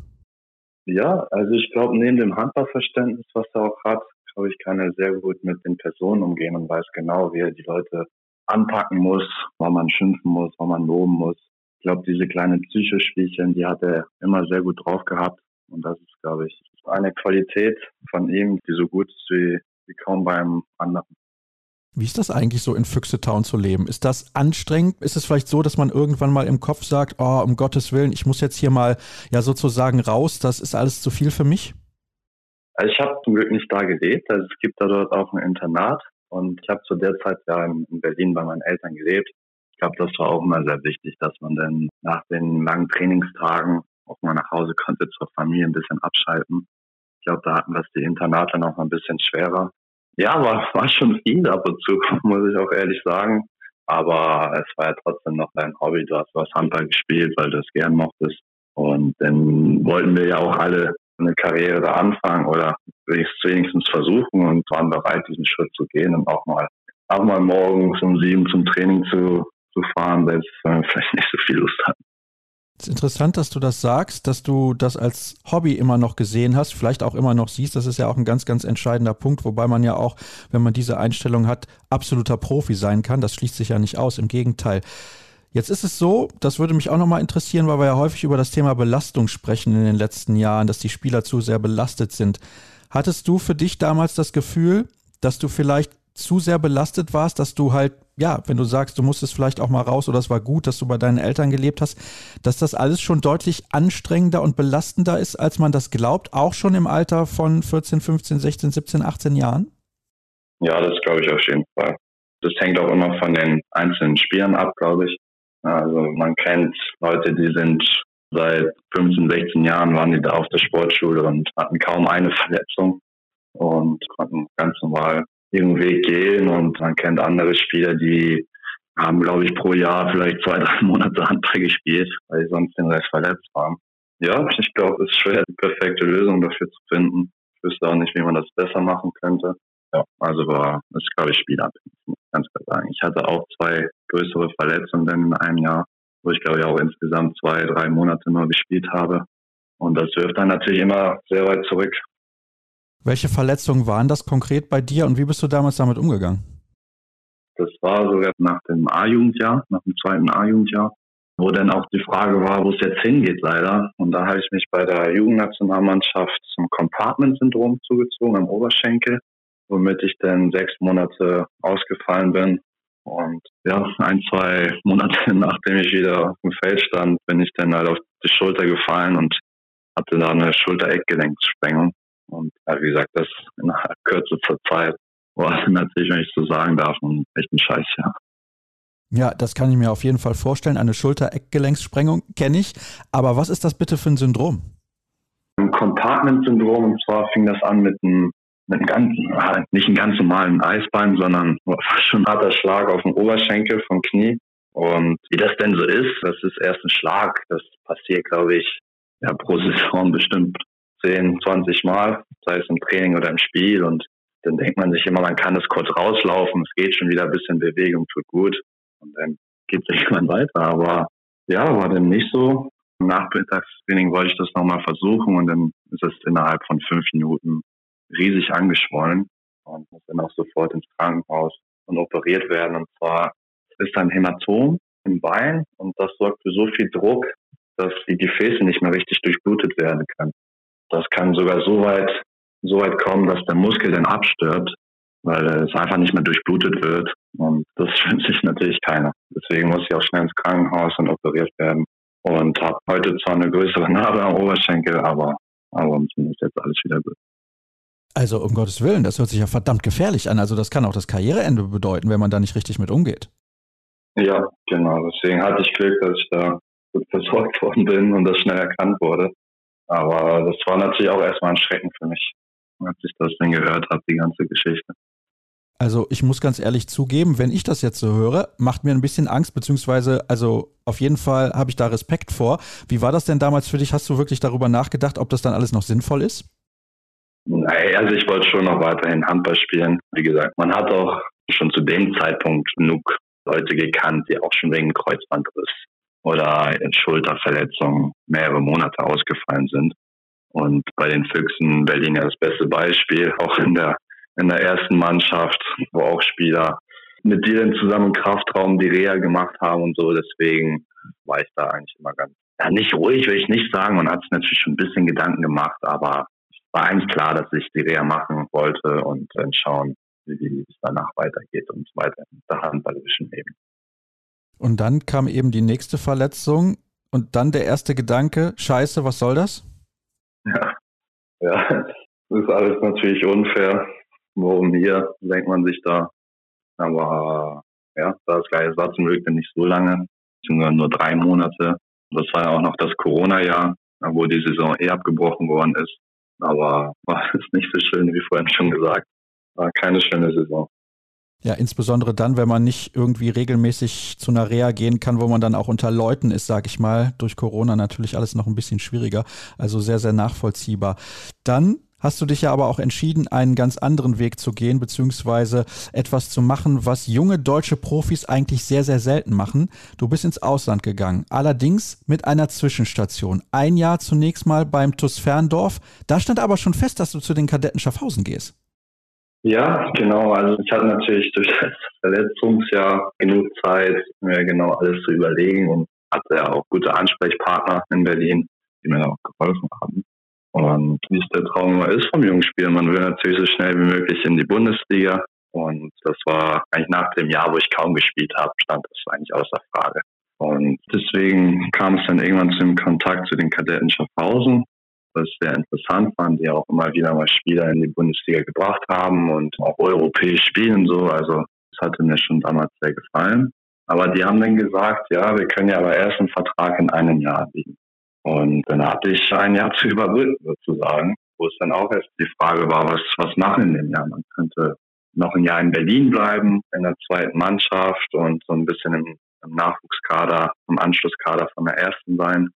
Ja, also ich glaube, neben dem Handballverständnis, was er auch hat, glaube ich, kann er sehr gut mit den Personen umgehen und weiß genau, wie er die Leute anpacken muss, wann man schimpfen muss, wann man loben muss. Ich glaube, diese kleinen Psychospielchen, die hat er immer sehr gut drauf gehabt. Und das ist, glaube ich, eine Qualität von ihm, die so gut ist wie, wie kaum beim anderen. Wie ist das eigentlich so in Füchsetown zu leben? Ist das anstrengend? Ist es vielleicht so, dass man irgendwann mal im Kopf sagt, oh, um Gottes Willen, ich muss jetzt hier mal ja sozusagen raus, das ist alles zu viel für mich? Also ich habe zum Glück nicht da gelebt. Also es gibt da dort auch ein Internat und ich habe zu der Zeit ja in Berlin bei meinen Eltern gelebt. Ich glaube, das war auch immer sehr wichtig, dass man dann nach den langen Trainingstagen auch mal nach Hause konnte zur Familie ein bisschen abschalten. Ich glaube, da hatten das die Internate noch ein bisschen schwerer. Ja, war, war schon viel ab und zu, muss ich auch ehrlich sagen. Aber es war ja trotzdem noch dein Hobby. Du hast was Handball gespielt, weil du es gern mochtest. Und dann wollten wir ja auch alle eine Karriere da anfangen oder wenigstens versuchen und waren bereit, diesen Schritt zu gehen und auch mal, auch mal morgens um sieben zum Training zu, zu fahren, selbst wenn wir vielleicht nicht so viel Lust hatten. Es ist interessant, dass du das sagst, dass du das als Hobby immer noch gesehen hast, vielleicht auch immer noch siehst. Das ist ja auch ein ganz, ganz entscheidender Punkt, wobei man ja auch, wenn man diese Einstellung hat, absoluter Profi sein kann. Das schließt sich ja nicht aus. Im Gegenteil. Jetzt ist es so, das würde mich auch nochmal interessieren, weil wir ja häufig über das Thema Belastung sprechen in den letzten Jahren, dass die Spieler zu sehr belastet sind. Hattest du für dich damals das Gefühl, dass du vielleicht zu sehr belastet warst, dass du halt, ja, wenn du sagst, du musstest vielleicht auch mal raus oder es war gut, dass du bei deinen Eltern gelebt hast, dass das alles schon deutlich anstrengender und belastender ist, als man das glaubt, auch schon im Alter von 14, 15, 16, 17, 18 Jahren? Ja, das glaube ich auf jeden Fall. Das hängt auch immer von den einzelnen Spielern ab, glaube ich. Also man kennt Leute, die sind seit 15, 16 Jahren waren die da auf der Sportschule und hatten kaum eine Verletzung und konnten ganz normal ihren Weg gehen. Und man kennt andere Spieler, die haben, glaube ich, pro Jahr vielleicht zwei, drei Monate Handball gespielt, weil sie sonst den Rest verletzt waren. Ja, ich glaube, es ist schwer, die perfekte Lösung dafür zu finden. Ich wüsste auch nicht, wie man das besser machen könnte. Ja, also war, das ist, glaube ich, spielabhängig, muss ich ganz klar sagen. Ich hatte auch zwei größere Verletzungen in einem Jahr, wo ich, glaube ich, auch insgesamt zwei, drei Monate nur gespielt habe. Und das wirft dann natürlich immer sehr weit zurück. Welche Verletzungen waren das konkret bei dir und wie bist du damals damit umgegangen? Das war sogar nach dem A-Jugendjahr, nach dem zweiten A-Jugendjahr, wo dann auch die Frage war, wo es jetzt hingeht leider. Und da habe ich mich bei der Jugendnationalmannschaft zum Compartment-Syndrom zugezogen am Oberschenkel, womit ich dann sechs Monate ausgefallen bin. Und ja, ein, zwei Monate nachdem ich wieder auf dem Feld stand, bin ich dann halt auf die Schulter gefallen und hatte da eine Schulter-Eckgelenkssprengung. Und ja, wie gesagt, das innerhalb kürzester Zeit war natürlich, wenn ich so sagen darf, ein echt ein Scheißjahr. Ja, das kann ich mir auf jeden Fall vorstellen. Eine Schulter-Eckgelenkssprengung kenne ich. Aber was ist das bitte für ein Syndrom? Ein Compartment-Syndrom. Und zwar fing das an mit einem, mit einem ganz, nicht einem ganz normalen Eisbein, sondern schon ein harter Schlag auf den Oberschenkel vom Knie. Und wie das denn so ist, das ist erst ein Schlag. Das passiert, glaube ich, ja, pro Saison bestimmt 10, 20 Mal, sei es im Training oder im Spiel. Und dann denkt man sich immer, man kann es kurz rauslaufen, es geht schon wieder ein bisschen Bewegung, tut gut. Und dann geht es irgendwann weiter. Aber ja, war dann nicht so. Im Nachmittagstraining wollte ich das nochmal versuchen und dann ist es innerhalb von fünf Minuten riesig angeschwollen und muss dann auch sofort ins Krankenhaus und operiert werden. Und zwar ist ein Hämatom im Bein und das sorgt für so viel Druck, dass die Gefäße nicht mehr richtig durchblutet werden können. Das kann sogar so weit, so weit kommen, dass der Muskel dann abstirbt, weil es einfach nicht mehr durchblutet wird. Und das wünscht sich natürlich keiner. Deswegen muss ich auch schnell ins Krankenhaus und operiert werden. Und habe heute zwar eine größere Narbe am Oberschenkel, aber ansonsten ist jetzt alles wieder gut. Also um Gottes Willen, das hört sich ja verdammt gefährlich an. Also das kann auch das Karriereende bedeuten, wenn man da nicht richtig mit umgeht. Ja, genau. Deswegen hatte ich Glück, dass ich da gut versorgt worden bin und das schnell erkannt wurde. Aber das war natürlich auch erstmal ein Schrecken für mich, als ich das dann gehört habe, die ganze Geschichte. Also ich muss ganz ehrlich zugeben, wenn ich das jetzt so höre, macht mir ein bisschen Angst, beziehungsweise, also auf jeden Fall habe ich da Respekt vor. Wie war das denn damals für dich? Hast du wirklich darüber nachgedacht, ob das dann alles noch sinnvoll ist? Nein, also ich wollte schon noch weiterhin Handball spielen. Wie gesagt, man hat auch schon zu dem Zeitpunkt genug Leute gekannt, die auch schon wegen Kreuzbandriss oder Schulterverletzungen mehrere Monate ausgefallen sind. Und bei den Füchsen Berlin ja das beste Beispiel, auch in der, in der ersten Mannschaft, wo auch Spieler mit dir dann zusammen Kraftraum die Reha gemacht haben und so. Deswegen war ich da eigentlich immer ganz, ja, nicht ruhig, will ich nicht sagen. Man hat sich natürlich schon ein bisschen Gedanken gemacht, aber war eigentlich klar, dass ich die Reha machen wollte und dann schauen, wie es danach weitergeht und weiter in der handballischen Leben. Und dann kam eben die nächste Verletzung und dann der erste Gedanke, scheiße, was soll das? Ja, ja, das ist alles natürlich unfair. Warum hier, denkt man sich da. Aber ja, das war zum Glück nicht so lange, nur, nur drei Monate. Das war ja auch noch das Corona-Jahr, wo die Saison eh abgebrochen worden ist. Aber war es nicht so schön, wie vorhin schon gesagt. War keine schöne Saison. Ja, insbesondere dann, wenn man nicht irgendwie regelmäßig zu einer Reha gehen kann, wo man dann auch unter Leuten ist, sag ich mal. Durch Corona natürlich alles noch ein bisschen schwieriger. Also sehr, sehr nachvollziehbar. Dann hast du dich ja aber auch entschieden, einen ganz anderen Weg zu gehen, beziehungsweise etwas zu machen, was junge deutsche Profis eigentlich sehr, sehr selten machen. Du bist ins Ausland gegangen, allerdings mit einer Zwischenstation. Ein Jahr zunächst mal beim TuS Ferndorf. Da stand aber schon fest, dass du zu den Kadetten Schaffhausen gehst. Ja, genau. Also ich hatte natürlich durch das Verletzungsjahr genug Zeit, mir genau alles zu überlegen und hatte ja auch gute Ansprechpartner in Berlin, die mir auch geholfen haben. Und wie es der Traum immer ist vom Jungspiel, man will natürlich so schnell wie möglich in die Bundesliga. Und das war eigentlich nach dem Jahr, wo ich kaum gespielt habe, stand das eigentlich außer Frage. Und deswegen kam es dann irgendwann zu dem Kontakt zu den Kadetten Schaffhausen was sehr interessant fand, die auch immer wieder mal Spieler in die Bundesliga gebracht haben und auch europäisch spielen so. Also das hatte mir schon damals sehr gefallen. Aber die haben dann gesagt, ja, wir können ja aber erst einen Vertrag in einem Jahr bieten. Und dann hatte ich ein Jahr zu überbrücken sozusagen, wo es dann auch erst die Frage war, was, was machen in dem Jahr? Man könnte noch ein Jahr in Berlin bleiben, in der zweiten Mannschaft und so ein bisschen im, im Nachwuchskader, im Anschlusskader von der ersten sein.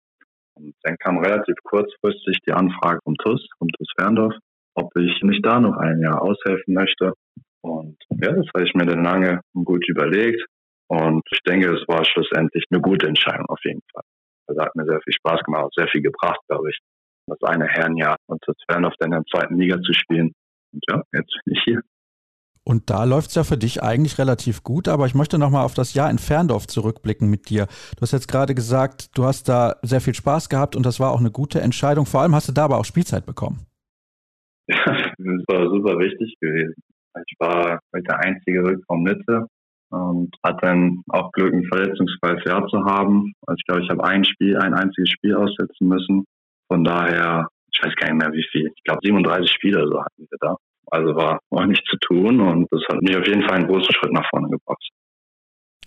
Und dann kam relativ kurzfristig die Anfrage vom TUS, vom TUS Ferndorf, ob ich mich da noch ein Jahr aushelfen möchte. Und ja, das habe ich mir dann lange und gut überlegt. Und ich denke, es war schlussendlich eine gute Entscheidung auf jeden Fall. Das hat mir sehr viel Spaß gemacht, sehr viel gebracht, glaube ich. Das eine Herrenjahr und das Ferndorf dann in der zweiten Liga zu spielen. Und ja, jetzt bin ich hier. Und da läuft es ja für dich eigentlich relativ gut, aber ich möchte nochmal auf das Jahr in Ferndorf zurückblicken mit dir. Du hast jetzt gerade gesagt, du hast da sehr viel Spaß gehabt und das war auch eine gute Entscheidung. Vor allem hast du da aber auch Spielzeit bekommen. Ja, das war super wichtig gewesen. Ich war der einzige Rückraum Mitte und hatte dann auch Glück, ein verletzungsfreies Jahr zu haben. Also ich glaube, ich habe ein Spiel, ein einziges Spiel aussetzen müssen. Von daher, ich weiß gar nicht mehr wie viel. Ich glaube 37 Spiele so hatten wir da. Also war, war nichts zu tun und das hat mich auf jeden Fall einen großen Schritt nach vorne gebracht.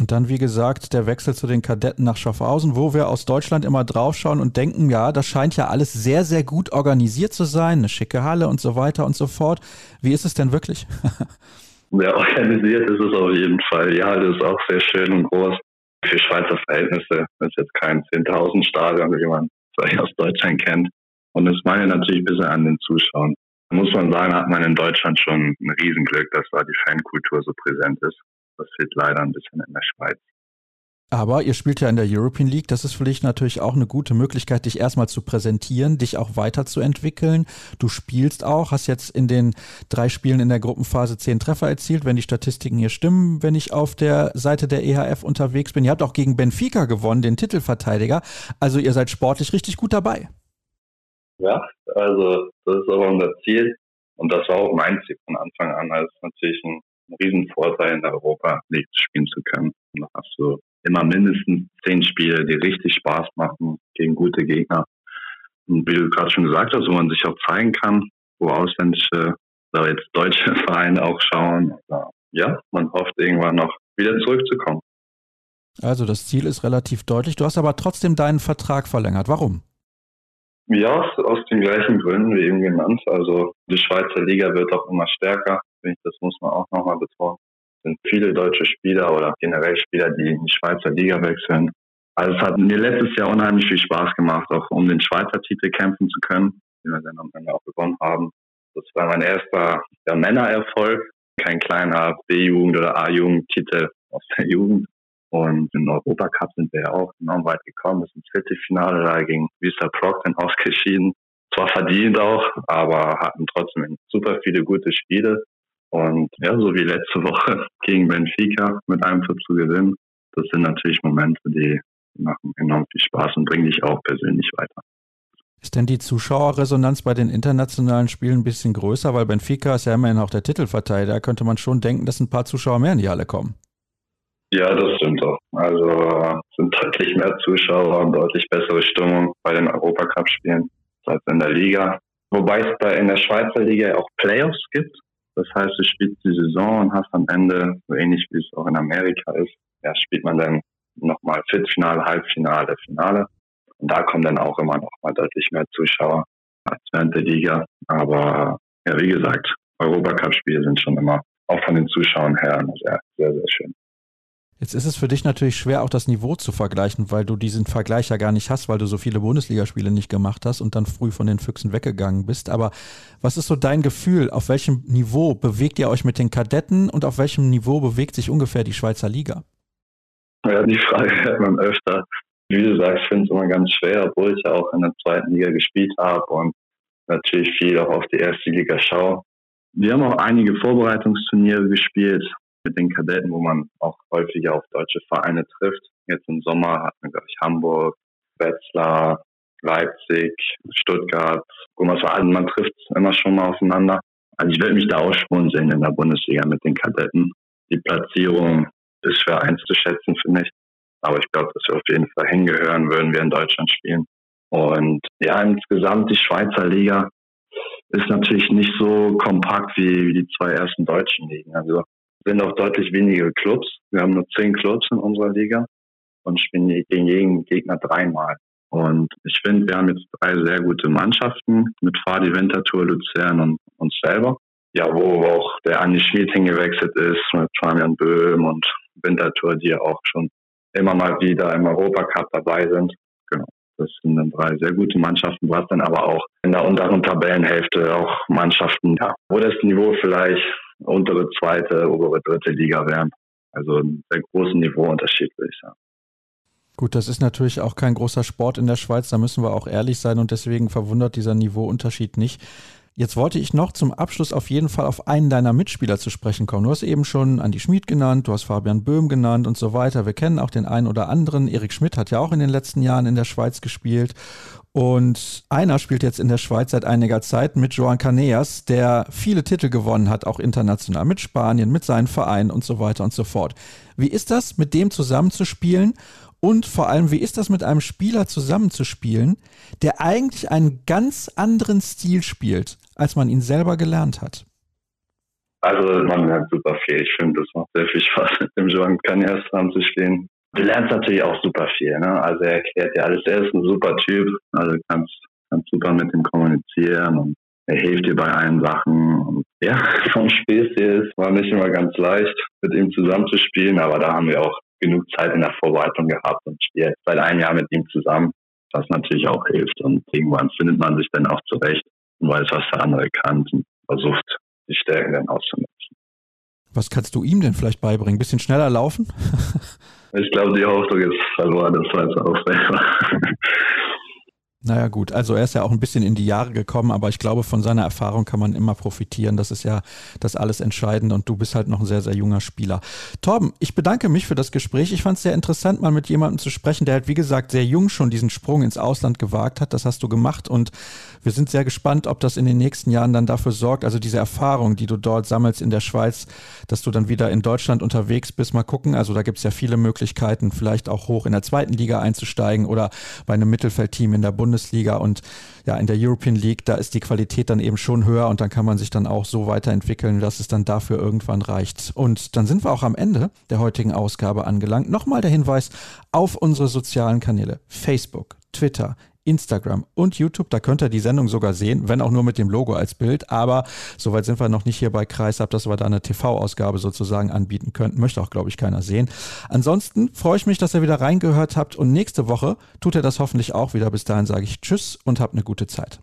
Und dann, wie gesagt, der Wechsel zu den Kadetten nach Schaffhausen, wo wir aus Deutschland immer draufschauen und denken, ja, das scheint ja alles sehr, sehr gut organisiert zu sein, eine schicke Halle und so weiter und so fort. Wie ist es denn wirklich? sehr organisiert ist es auf jeden Fall. Die Halle ist auch sehr schön und groß. Für Schweizer Verhältnisse Das ist jetzt kein 10.000 Stadion, wie man es aus Deutschland kennt. Und es mangelt natürlich ein bisschen an den Zuschauern muss man sagen, hat man in Deutschland schon ein Riesenglück, dass da die Fankultur so präsent ist. Das fehlt leider ein bisschen in der Schweiz. Aber ihr spielt ja in der European League. Das ist für dich natürlich auch eine gute Möglichkeit, dich erstmal zu präsentieren, dich auch weiterzuentwickeln. Du spielst auch, hast jetzt in den drei Spielen in der Gruppenphase zehn Treffer erzielt, wenn die Statistiken hier stimmen, wenn ich auf der Seite der EHF unterwegs bin. Ihr habt auch gegen Benfica gewonnen, den Titelverteidiger. Also ihr seid sportlich richtig gut dabei. Ja, also das ist aber unser Ziel und das war auch mein Ziel von Anfang an. Also natürlich ein, ein Riesenvorteil in der Europa League spielen zu können. Und da hast du immer mindestens zehn Spiele, die richtig Spaß machen gegen gute Gegner. Und wie du gerade schon gesagt hast, wo man sich auch zeigen kann, wo ausländische oder jetzt deutsche Vereine auch schauen. Ja, man hofft irgendwann noch wieder zurückzukommen. Also das Ziel ist relativ deutlich. Du hast aber trotzdem deinen Vertrag verlängert. Warum? Ja, aus den gleichen Gründen wie eben genannt. Also die Schweizer Liga wird auch immer stärker. Das muss man auch nochmal betonen. Sind viele deutsche Spieler oder generell Spieler, die in die Schweizer Liga wechseln. Also es hat mir letztes Jahr unheimlich viel Spaß gemacht, auch um den Schweizer Titel kämpfen zu können, den wir dann am Ende auch gewonnen haben. Das war mein erster ja, Männererfolg, kein kleiner B-Jugend- oder A-Jugend-Titel aus der Jugend. Und im Europacup sind wir ja auch enorm weit gekommen, bis ins Viertelfinale. Da ging Vista Proc dann ausgeschieden. Zwar verdient auch, aber hatten trotzdem super viele gute Spiele. Und ja, so wie letzte Woche gegen Benfica mit einem Tor zu gewinnen, das sind natürlich Momente, die machen enorm viel Spaß und bringen dich auch persönlich weiter. Ist denn die Zuschauerresonanz bei den internationalen Spielen ein bisschen größer? Weil Benfica ist ja immerhin auch der Titelverteidiger. Da könnte man schon denken, dass ein paar Zuschauer mehr in die Halle kommen. Ja, das stimmt doch. Also sind deutlich mehr Zuschauer und deutlich bessere Stimmung bei den Europacup-Spielen als in der Liga. Wobei es bei in der Schweizer Liga auch Playoffs gibt. Das heißt, du spielst die Saison und hast am Ende, so ähnlich wie es auch in Amerika ist, ja, spielt man dann nochmal Viertelfinale, Halbfinale, Finale. Und da kommen dann auch immer noch mal deutlich mehr Zuschauer als während der Liga. Aber ja, wie gesagt, Europacup-Spiele sind schon immer auch von den Zuschauern her sehr, sehr, sehr schön. Jetzt ist es für dich natürlich schwer, auch das Niveau zu vergleichen, weil du diesen Vergleich ja gar nicht hast, weil du so viele Bundesligaspiele nicht gemacht hast und dann früh von den Füchsen weggegangen bist. Aber was ist so dein Gefühl? Auf welchem Niveau bewegt ihr euch mit den Kadetten und auf welchem Niveau bewegt sich ungefähr die Schweizer Liga? Ja, die Frage hört man öfter. Wie du sagst, finde es immer ganz schwer, obwohl ich ja auch in der zweiten Liga gespielt habe und natürlich viel auch auf die erste Liga schaue. Wir haben auch einige Vorbereitungsturniere gespielt, mit den Kadetten, wo man auch häufiger auf deutsche Vereine trifft. Jetzt im Sommer hatten wir, glaube ich, Hamburg, Wetzlar, Leipzig, Stuttgart, Gummersbach. Man trifft immer schon mal aufeinander. Also ich werde mich da ausspuren sehen in der Bundesliga mit den Kadetten. Die Platzierung ist schwer einzuschätzen, finde ich. Aber ich glaube, dass wir auf jeden Fall hingehören, würden wir in Deutschland spielen. Und ja, insgesamt die Schweizer Liga ist natürlich nicht so kompakt wie die zwei ersten deutschen Ligen. Also sind auch deutlich weniger Clubs. Wir haben nur zehn Clubs in unserer Liga und spielen gegen jeden Gegner dreimal. Und ich finde, wir haben jetzt drei sehr gute Mannschaften mit Fadi Winterthur, Luzern und uns selber. Ja, wo auch der Andi Schmid hingewechselt ist mit Fabian Böhm und Winterthur, die ja auch schon immer mal wieder im Europacup dabei sind. Genau. Das sind dann drei sehr gute Mannschaften. Du hast dann aber auch in der unteren Tabellenhälfte auch Mannschaften, ja, wo das Niveau vielleicht untere, zweite, obere, dritte Liga wären. Also ein sehr großen Niveauunterschied, würde ich sagen. Gut, das ist natürlich auch kein großer Sport in der Schweiz, da müssen wir auch ehrlich sein und deswegen verwundert dieser Niveauunterschied nicht. Jetzt wollte ich noch zum Abschluss auf jeden Fall auf einen deiner Mitspieler zu sprechen kommen. Du hast eben schon Andi Schmid genannt, du hast Fabian Böhm genannt und so weiter. Wir kennen auch den einen oder anderen. Erik Schmidt hat ja auch in den letzten Jahren in der Schweiz gespielt. Und einer spielt jetzt in der Schweiz seit einiger Zeit mit Joan Caneas, der viele Titel gewonnen hat, auch international mit Spanien, mit seinen Vereinen und so weiter und so fort. Wie ist das, mit dem zusammenzuspielen? Und vor allem, wie ist das mit einem Spieler zusammenzuspielen, der eigentlich einen ganz anderen Stil spielt, als man ihn selber gelernt hat? Also man lernt super viel. Ich finde, es macht sehr viel Spaß, mit dem Joan Caneas zusammenzuspielen du lernst natürlich auch super viel. Ne? Also er erklärt dir alles. Er ist ein super Typ. Also kannst, kannst super mit ihm kommunizieren und er hilft dir bei allen Sachen. Und ja, vom Spezies war nicht immer ganz leicht, mit ihm zusammenzuspielen, aber da haben wir auch genug Zeit in der Vorbereitung gehabt und spielen jetzt seit einem Jahr mit ihm zusammen, was natürlich auch hilft. Und irgendwann findet man sich dann auch zurecht und weiß, was der andere kann und versucht, die Stärken dann auszunutzen. Was kannst du ihm denn vielleicht beibringen? Ein bisschen schneller laufen? ich glaube, die Hoffnung ist verloren, das weiß er auch selber. Naja gut, also er ist ja auch ein bisschen in die Jahre gekommen, aber ich glaube, von seiner Erfahrung kann man immer profitieren. Das ist ja das alles Entscheidende und du bist halt noch ein sehr, sehr junger Spieler. Torben, ich bedanke mich für das Gespräch. Ich fand es sehr interessant, mal mit jemandem zu sprechen, der halt, wie gesagt, sehr jung schon diesen Sprung ins Ausland gewagt hat. Das hast du gemacht und wir sind sehr gespannt, ob das in den nächsten Jahren dann dafür sorgt, also diese Erfahrung, die du dort sammelst in der Schweiz, dass du dann wieder in Deutschland unterwegs bist. Mal gucken. Also da gibt es ja viele Möglichkeiten, vielleicht auch hoch in der zweiten Liga einzusteigen oder bei einem Mittelfeldteam in der Bundesliga und ja, in der European League, da ist die Qualität dann eben schon höher und dann kann man sich dann auch so weiterentwickeln, dass es dann dafür irgendwann reicht. Und dann sind wir auch am Ende der heutigen Ausgabe angelangt. Nochmal der Hinweis auf unsere sozialen Kanäle. Facebook, Twitter, Instagram und YouTube. Da könnt ihr die Sendung sogar sehen, wenn auch nur mit dem Logo als Bild. Aber soweit sind wir noch nicht hier bei Kreisab, dass wir da eine TV-Ausgabe sozusagen anbieten könnten. Möchte auch, glaube ich, keiner sehen. Ansonsten freue ich mich, dass ihr wieder reingehört habt und nächste Woche tut ihr das hoffentlich auch wieder. Bis dahin sage ich Tschüss und habt eine gute Zeit.